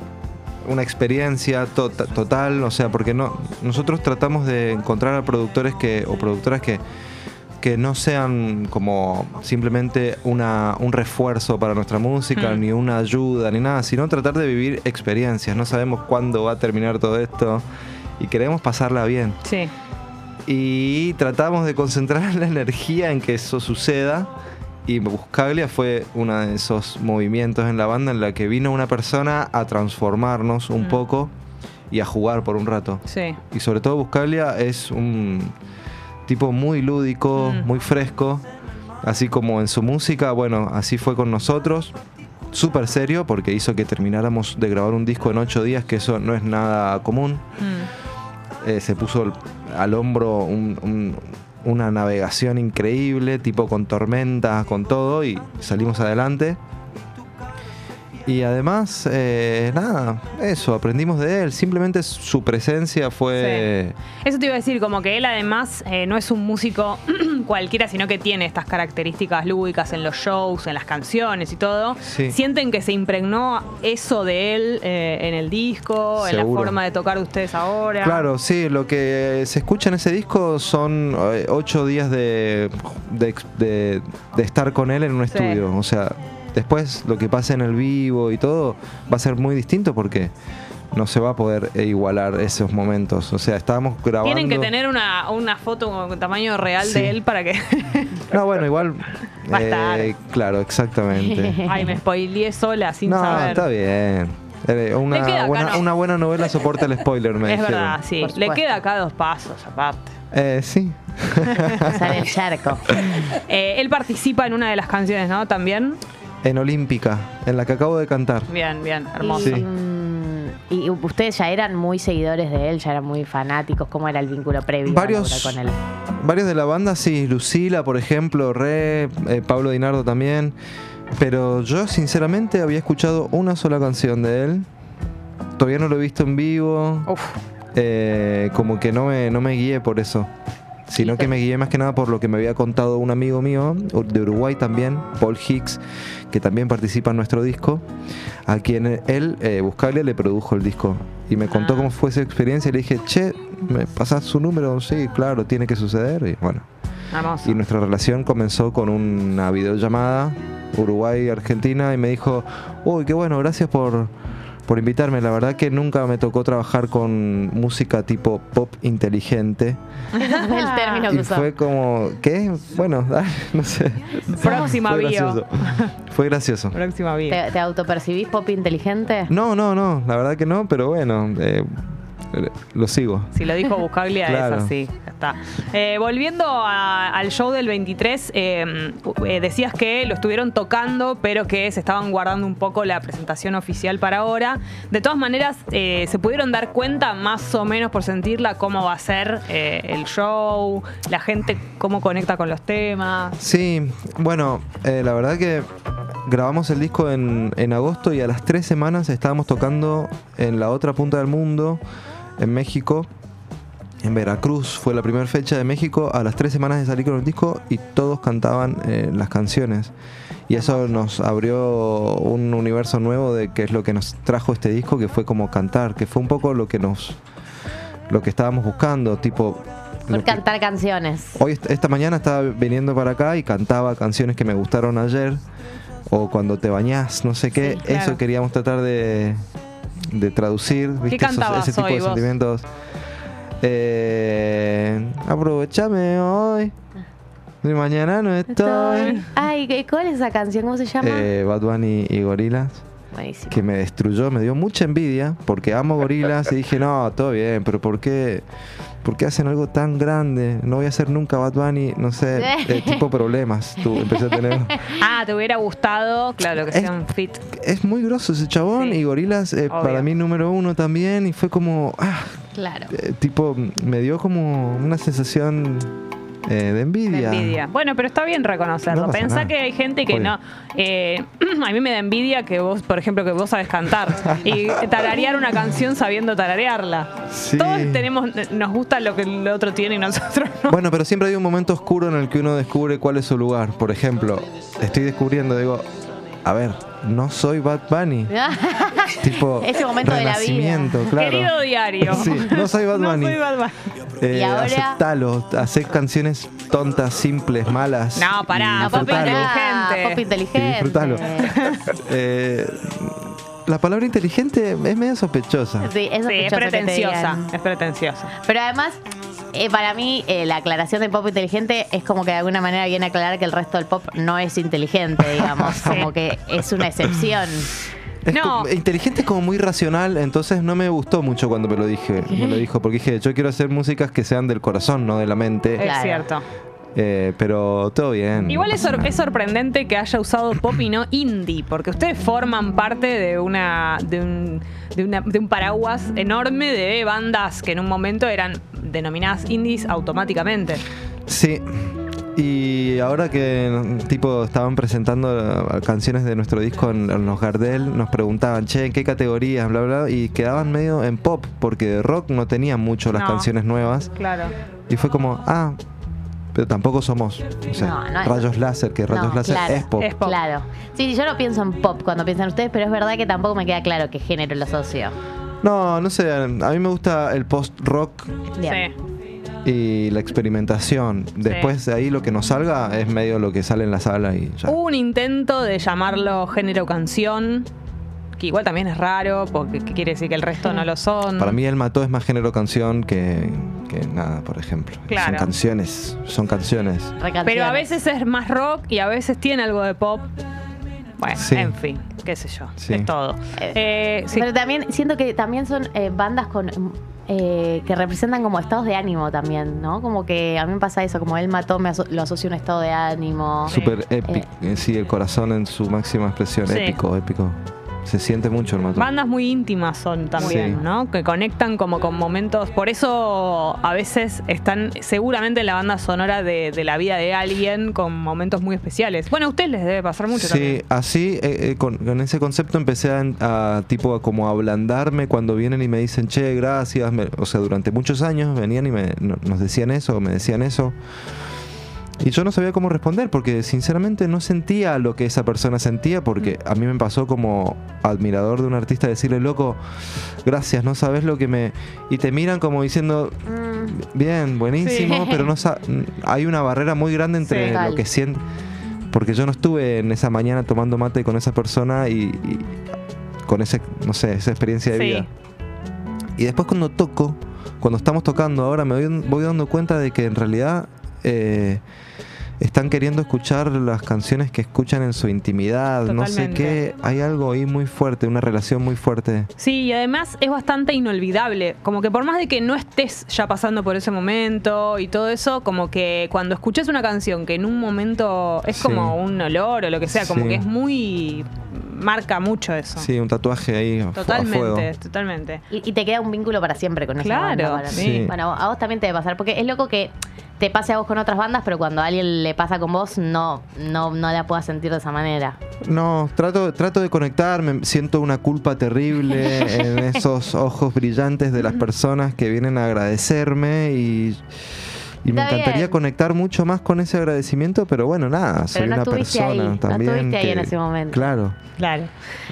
una experiencia tota- total, o sea, porque no, nosotros tratamos de encontrar a productores que, o productoras que, que no sean como simplemente una, un refuerzo para nuestra música, Mm. ni una ayuda, ni nada, sino tratar de vivir experiencias. No sabemos cuándo va a terminar todo esto y queremos pasarla bien. Sí. Y tratamos de concentrar la energía en que eso suceda. Y Buscaglia fue uno de esos movimientos en la banda en la que vino una persona a transformarnos un Mm. poco y a jugar por un rato. Sí. Y sobre todo Buscaglia es un tipo muy lúdico, Mm. muy fresco. Así como en su música, bueno, así fue con nosotros. Súper serio porque hizo que termináramos de grabar un disco en ocho días, que eso no es nada común Mm. eh, se puso al- al hombro un- un- una navegación increíble, tipo con tormentas, con todo, y salimos adelante. Y además, eh, nada, eso, aprendimos de él. Simplemente su presencia fue... Eso te iba a decir, como que él además eh, no es un músico cualquiera, sino que tiene estas características lúdicas en los shows, en las canciones y todo. Sí. ¿Sienten que se impregnó eso de él eh, en el disco, en la forma de tocar de ustedes ahora? Claro, sí, lo que se escucha en ese disco son eh, ocho días de, de, de- de estar con él en un Sí. estudio. O sea, después lo que pasa en el vivo y todo va a ser muy distinto porque no se va a poder igualar esos momentos. O sea, estábamos grabando... Tienen que tener una, una foto con tamaño real Sí. de él para que. No, bueno, igual... Va a estar. eh, claro, exactamente. Ay, me spoileé sola sin no, saber. está bien. Eh, Una acá, buena, ¿no? una buena novela soporta el spoiler, me es dijeron. verdad, sí. Le queda acá dos pasos aparte. Eh, sí. Sale el charco. Eh, él participa en una de las canciones, ¿no? También. En Olímpica, en la que acabo de cantar. Bien, bien, hermoso. Sí. Mm, Y ustedes ya eran muy seguidores de él, ya eran muy fanáticos. ¿Cómo era el vínculo previo Varios- con él? Varios de la banda, sí, Lucila, por ejemplo, Re, eh, Pablo Dinardo también. Pero yo, sinceramente, había escuchado una sola canción de él. Todavía no lo he visto en vivo. Uf. Eh, como que no me, no me guié por eso. Sino que me guié más que nada por lo que me había contado un amigo mío de Uruguay también, Paul Hicks, que también participa en nuestro disco, a quien él, eh, Buscaglia, le produjo el disco. Y me contó Ah. cómo fue esa experiencia y le dije, che, ¿me pasás su número? Sí, claro, tiene que suceder. Y bueno, Hermoso. y nuestra relación comenzó con una videollamada Uruguay-Argentina y me dijo, uy, qué bueno, gracias por, por invitarme. La verdad que nunca me tocó trabajar con música tipo pop inteligente. El término que Y usó. fue como, ¿qué? Bueno, dale, no sé. Próxima fue bio. gracioso. Fue gracioso. Próxima bio. ¿Te, te autopercibís pop inteligente? No, no, no, la verdad que no, pero bueno, eh, lo sigo. Si lo dijo Buscaglia Claro. es así. Ya está. Eh, volviendo a- al show del 23, eh, eh, decías que lo estuvieron tocando, pero que se estaban guardando un poco la presentación oficial para ahora. De todas maneras, eh, ¿se pudieron dar cuenta más o menos por sentirla cómo va a ser el show? La gente cómo conecta con los temas. Sí, bueno, la verdad que grabamos el disco en, en agosto y a las tres semanas estábamos tocando en la otra punta del mundo, en México. En Veracruz fue la primera fecha de México, a las tres semanas de salir con el disco y todos cantaban eh, las canciones. Y eso nos abrió un universo nuevo de qué es lo que nos trajo este disco, que fue como cantar, que fue un poco lo que nos lo que estábamos buscando, tipo Por cantar canciones. Hoy, est- esta mañana estaba viniendo para acá y cantaba canciones que me gustaron ayer. O cuando te bañás, no sé qué. Sí, claro. Eso queríamos tratar de, de traducir. ¿viste? Esos- ese tipo de vos? sentimientos. Eh, aprovechame hoy. Y mañana no estoy. Ay, ¿qué- ¿cuál es esa canción? ¿Cómo se llama? Eh, Bad Bunny y Gorilas. Buenísimo. Que me destruyó, me dio mucha envidia. Porque amo Gorilas y dije, no, todo bien, pero ¿por qué? ¿Por qué hacen algo tan grande? No voy a hacer nunca Bad Bunny, no sé, eh, tipo problemas. Tú empecé a tener. Ah, te hubiera gustado, claro, que Es- sean fit. Es muy grosso ese chabón y Gorilas eh, para mí número uno también y fue como, ah, Claro. eh, tipo, me dio como una sensación eh, de De envidia. envidia. Bueno, pero está bien reconocerlo. No Pensá nada. que hay gente que no. eh, a mí me da envidia que vos, por ejemplo, que vos sabes cantar y tararear una canción sabiendo tararearla. Sí. Todos tenemos, nos gusta lo que el otro tiene y nosotros no. Bueno, pero siempre hay un momento oscuro en el que uno descubre cuál es su lugar. Por ejemplo, estoy descubriendo, digo, a ver, no soy Bad Bunny. tipo, Ese momento de la vida. renacimiento, claro. Querido diario. Sí, no soy Bad No Bunny. soy Bad Bunny. Eh, Y ahora- aceptalo, hacer canciones tontas, simples, malas. No, pará, pop inteligente. Pop inteligente. Disfrutalo. Eh, la palabra inteligente es medio sospechosa. Sí, es, Sí, es sospechoso que te pretenciosa. digan. Es pretenciosa. Pero además, eh, para mí, eh, la aclaración de pop inteligente es como que de alguna manera viene a aclarar que el resto del pop no es inteligente, digamos. Como que es una excepción. Es No. como- inteligente es como muy racional, entonces no me gustó mucho cuando me lo dije. Me lo dijo, porque dije, yo quiero hacer músicas que sean del corazón, no de la mente. Es Claro. cierto. Eh, pero todo bien. Igual no es, pasa sor- nada. es sorprendente que haya usado pop y no indie, porque ustedes forman parte de una de un, de una- de un paraguas enorme de bandas que en un momento eran denominadas indies automáticamente. Sí. Y ahora que tipo estaban presentando eh, canciones de nuestro disco en, en los Gardel, nos preguntaban, che, ¿en qué categorías? Bla, bla, y quedaban medio en pop, porque de rock no tenían mucho las No. canciones nuevas. Claro. Y fue como, ah, pero tampoco somos. O sea, No, no es- Rayos Láser, que Rayos No, Láser claro, es pop. Es pop. Claro. Sí, yo no pienso en pop cuando piensan ustedes, pero es verdad que tampoco me queda claro qué género lo asocio. No, no sé, a mí me gusta el post-rock Bien. Sí. y la experimentación. Después de ahí lo que nos salga es medio lo que sale en la sala y ya. Hubo un intento de llamarlo género canción, que igual también es raro, porque ¿qué quiere decir que el resto no lo son. Para mí El Mató es más género canción que, que nada, por ejemplo. Claro. Son canciones, son canciones. Pero a veces es más rock y a veces tiene algo de pop. Bueno, Sí. en fin, qué sé yo. Sí. Es todo. Eh, sí. Pero también siento que también son eh, bandas con eh, que representan como estados de ánimo también, ¿no? Como que a mí me pasa eso, como él mató, me aso- lo asocio a un estado de ánimo. Súper épico. eh, Sí, el corazón en su máxima expresión. Sí. Épico, épico. Se siente mucho el Mató. Bandas muy íntimas son también, Sí. ¿no? Que conectan como con momentos. Por eso a veces están seguramente en la banda sonora de, de la vida de alguien con momentos muy especiales. Bueno, a ustedes les debe pasar mucho Sí, también. así eh, eh, con, con ese concepto empecé a, a, tipo a como ablandarme cuando vienen y me dicen, che, gracias. Me- o sea, durante muchos años venían y me, no- nos decían eso, me decían eso. Y yo no sabía cómo responder porque sinceramente no sentía lo que esa persona sentía porque a mí me pasó como admirador de un artista decirle, loco, gracias, no sabes lo que me... Y te miran como diciendo, bien, buenísimo, Sí. pero no sa- hay una barrera muy grande entre Sí. lo que siente... Porque yo no estuve en esa mañana tomando mate con esa persona y, y con ese, no sé, esa experiencia de Sí. vida. Y después cuando toco, cuando estamos tocando ahora, me voy, voy dando cuenta de que en realidad eh, están queriendo escuchar las canciones que escuchan en su intimidad, no sé qué, hay algo ahí muy fuerte, una relación muy fuerte. Sí, y además es bastante inolvidable. Como que por más de que no estés ya pasando por ese momento y todo eso, como que cuando escuchas una canción que en un momento es Sí. como un olor o lo que sea, como Sí. que es muy. Marca mucho eso. Sí, un tatuaje ahí a fuego. Totalmente, totalmente. Y, y te queda un vínculo para siempre con esa Claro, banda. para mí. sí. Bueno, a vos también te debe pasar, porque es loco que te pase a vos con otras bandas, pero cuando a alguien le pasa con vos, no, no, no la puedas sentir de esa manera. No, trato, trato de conectarme, siento una culpa terrible en esos ojos brillantes de las personas que vienen a agradecerme y, y me Está encantaría bien. conectar mucho más con ese agradecimiento, pero bueno, nada, soy no una persona ahí, no también. estuviste ahí en ese momento. Claro. Claro.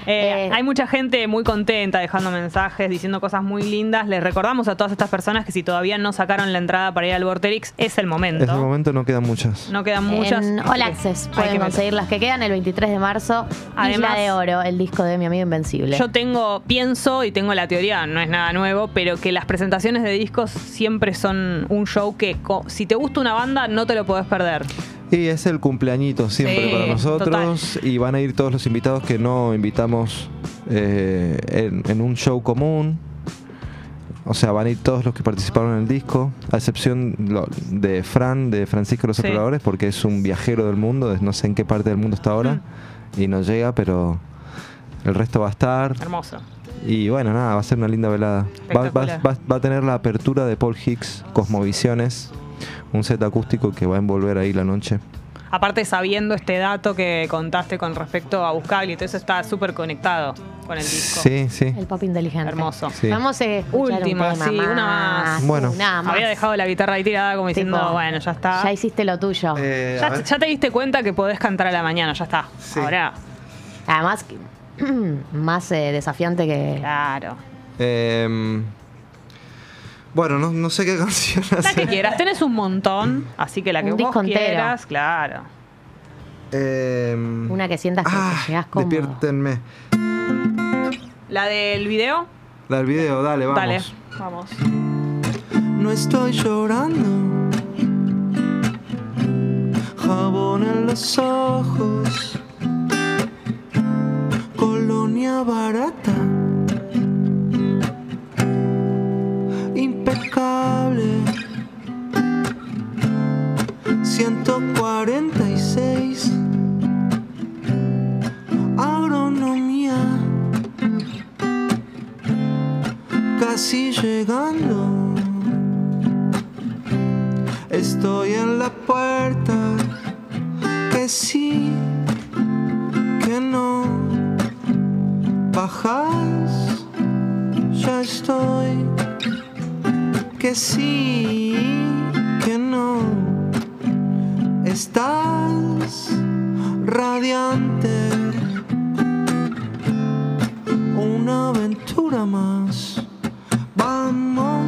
Eh, hay mucha gente muy contenta dejando mensajes, diciendo cosas muy lindas. Les recordamos a todas estas personas que si todavía no sacaron la entrada para ir al Vorterix, es el momento. En ese momento no quedan muchas. No quedan muchas. En All Access hay pueden que conseguir las que quedan el 23 de marzo. Además- Isla de Oro, el disco de mi amigo Invencible. Yo tengo, pienso y tengo la teoría, no es nada nuevo, pero que las presentaciones de discos siempre son un show que si te gusta una banda no te lo podés perder. Y es el cumpleañito siempre Sí, para nosotros y van a ir todos los invitados que no invitamos eh, en, en un show común. O sea, van a ir todos los que participaron en el disco, a excepción de Fran, de Francisco Los Sí. Exploradores, porque es un viajero del mundo, no sé en qué parte del mundo está ahora, y no llega, pero el resto va a estar. Hermoso. Y bueno, nada, va a ser una linda velada. Va, va- Espectacular. va- va a tener la apertura de Paul Hicks, Cosmovisiones, un set acústico que va a envolver ahí la noche. Aparte sabiendo este dato que contaste con respecto a Buscable y todo eso está súper conectado con el disco. Sí, sí. El pop inteligente. Hermoso. Sí. Vamos a escuchar Última, un sí, más. una más. Bueno. Una más. Había dejado la guitarra ahí tirada como diciendo, Tipo, bueno, ya está. Ya hiciste lo tuyo. Eh, ya te diste cuenta que podés cantar a la mañana, ya está. Ahora, Además, más eh, desafiante que. claro. Em, bueno, no, no sé qué canción La hacer. que quieras, tenés un montón, así que la que Un vos quieras, claro. Em, Una que sientas que ah, te llegas cómodo. despiértenme. La del video, La del video, dale, vamos. dale, vamos. No estoy llorando. Jabón en los ojos. Colonia barata. Impecable. 146. Agronomía. Casi llegando. Estoy en la puerta. Que sí, que no. Bajas, ya estoy. Que sí, que no. Estás radiante. Una aventura más. Vamos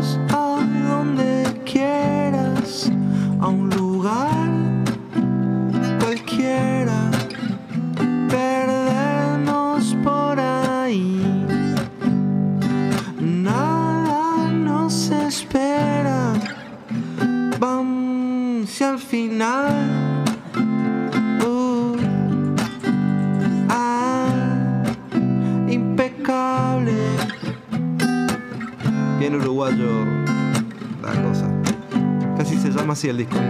se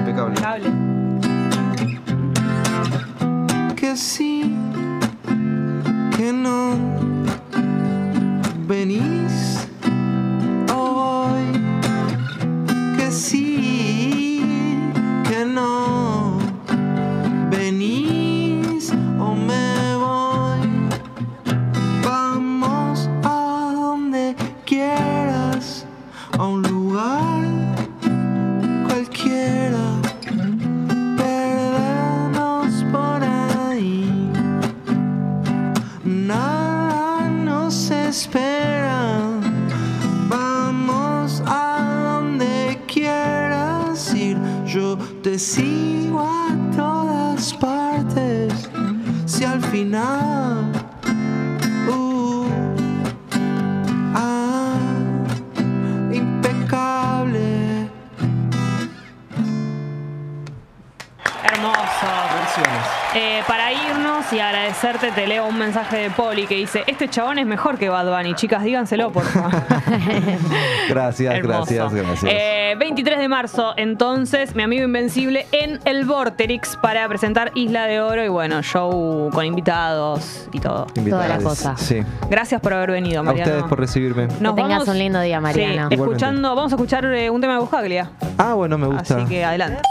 que dice: Este chabón es mejor que Bad Bunny. Chicas, díganselo, por favor. Gracias, gracias, gracias. Eh, 23 de marzo, entonces, mi amigo Invencible en el Vorterix para presentar Isla de Oro y bueno, show con invitados y todo. Invitados. Sí. Gracias por haber venido, A Mariano. ustedes por recibirme. Nos que tengas vamos- un lindo día, Mariano. Sí, escuchando, vamos a escuchar eh, un tema de Buscaglia. Ah, bueno, me gusta. Así que adelante.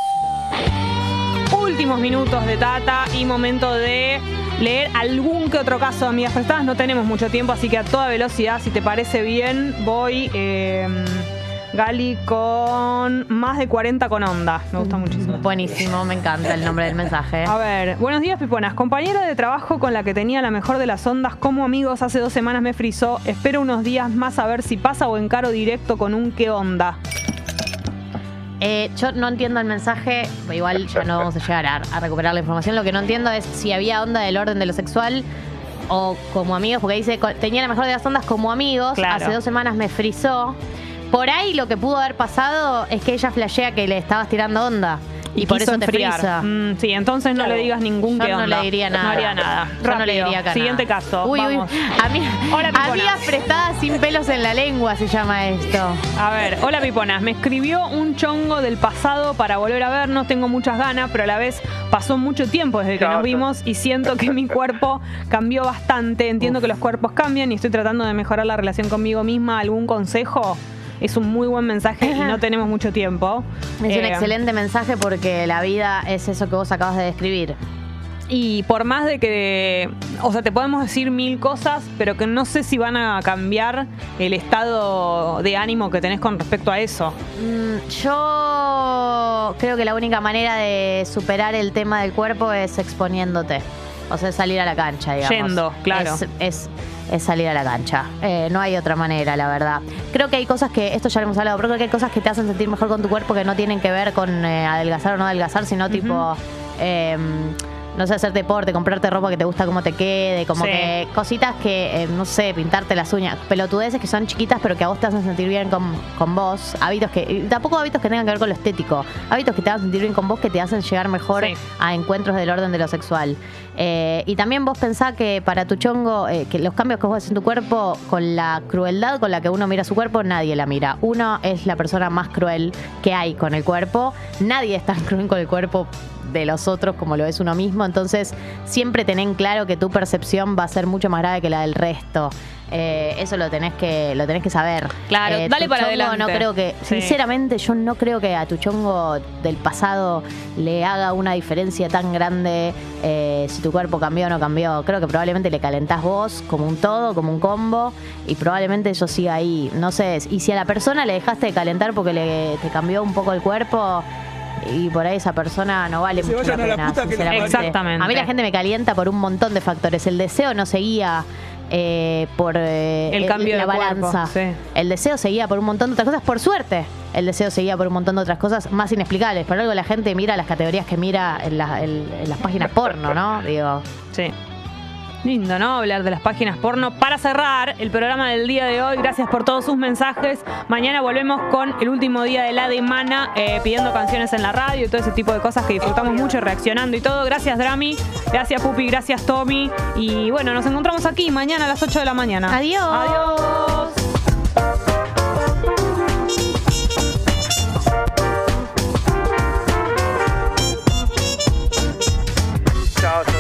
Últimos minutos de Tata y momento de leer algún que otro caso de amigas prestadas. No tenemos mucho tiempo, así que a toda velocidad, si te parece bien, voy. eh, Gali con más de 40 con onda. Me gusta muchísimo. Buenísimo, me encanta el nombre del mensaje. A ver, buenos días, Piponas. Compañera de trabajo con la que tenía la mejor de las ondas como amigos hace dos semanas me frizó. Espero unos días más a ver si pasa o encaro directo con un qué onda. Eh, yo no entiendo el mensaje, igual ya no vamos a llegar a, a recuperar la información. Lo que no entiendo es si había onda del orden de lo sexual o como amigos, porque dice, tenía la mejor de las ondas como amigos, Claro. hace dos semanas me frizó. Por ahí lo que pudo haber pasado es que ella flashea que le estabas tirando onda. Y, por quiso eso te enfriar. Mm, sí, entonces no Claro. le digas ningún Yo qué no onda. le diría nada. No haría nada. Yo no le diría acá Siguiente nada. caso. Uy, uy. Vamos. Ami- Hola, Piponas. amigas prestadas sin pelos en la lengua se llama esto. A ver, hola Piponas. Me escribió un chongo del pasado para volver a vernos. Tengo muchas ganas, pero a la vez pasó mucho tiempo desde que Claro. nos vimos y siento que mi cuerpo cambió bastante. Entiendo que los cuerpos cambian y estoy tratando de mejorar la relación conmigo misma. ¿Algún consejo? Es un muy buen mensaje y no tenemos mucho tiempo. Es un Eh, excelente mensaje porque la vida es eso que vos acabas de describir. Y por más de que, o sea, te podemos decir mil cosas, pero que no sé si van a cambiar el estado de ánimo que tenés con respecto a eso. Mm, Yo creo que la única manera de superar el tema del cuerpo es exponiéndote. O sea, salir a la cancha, digamos. Yendo, claro. Es, es- es salir a la cancha. Eh, no hay otra manera, la verdad. Creo que hay cosas que, esto ya lo hemos hablado, pero creo que hay cosas que te hacen sentir mejor con tu cuerpo que no tienen que ver con eh, adelgazar o no adelgazar, sino tipo. No sé, hacer deporte, comprarte ropa que te gusta cómo te quede, como Sí. que cositas que, eh, no sé, pintarte las uñas, pelotudeces que son chiquitas pero que a vos te hacen sentir bien con, con vos, hábitos que, y tampoco hábitos que tengan que ver con lo estético, hábitos que te hagan sentir bien con vos, que te hacen llegar mejor Sí. a encuentros del orden de lo sexual. Eh, y también vos pensá que para tu chongo, eh, que los cambios que vos haces en tu cuerpo, con la crueldad con la que uno mira su cuerpo, nadie la mira. Uno es la persona más cruel que hay con el cuerpo, nadie es tan cruel con el cuerpo de los otros como lo es uno mismo. Entonces, siempre ten en claro que tu percepción va a ser mucho más grave que la del resto. Eh, eso lo tenés que lo tenés que saber. Claro, Eh, dale para adelante. No creo que, Sí. sinceramente, yo no creo que a tu chongo del pasado le haga una diferencia tan grande eh, si tu cuerpo cambió o no cambió. Creo que probablemente le calentás vos como un todo, como un combo, y probablemente eso siga ahí. No sé, y si a la persona le dejaste de calentar porque le, te cambió un poco el cuerpo, y por ahí esa persona no vale Se mucho la la pena, sinceramente. parió. Exactamente. A mí la gente me calienta por un montón de factores. El deseo no seguía eh, por eh, El cambio la de cuerpo, balanza. sí. El deseo seguía por un montón de otras cosas, por suerte. El deseo seguía por un montón de otras cosas más inexplicables. Por algo la gente mira las categorías que mira en, la- en- en las páginas porno, ¿no? Digo, Sí. Lindo, ¿no? Hablar de las páginas porno. Para cerrar el programa del día de hoy, gracias por todos sus mensajes. Mañana volvemos con el último día de la demana, eh, pidiendo canciones en la radio y todo ese tipo de cosas que disfrutamos mucho, reaccionando y todo. Gracias, Drami. Gracias, Pupi. Gracias, Tommy. Y bueno, nos encontramos aquí mañana a las 8 de la mañana. Adiós. Adiós. Chao,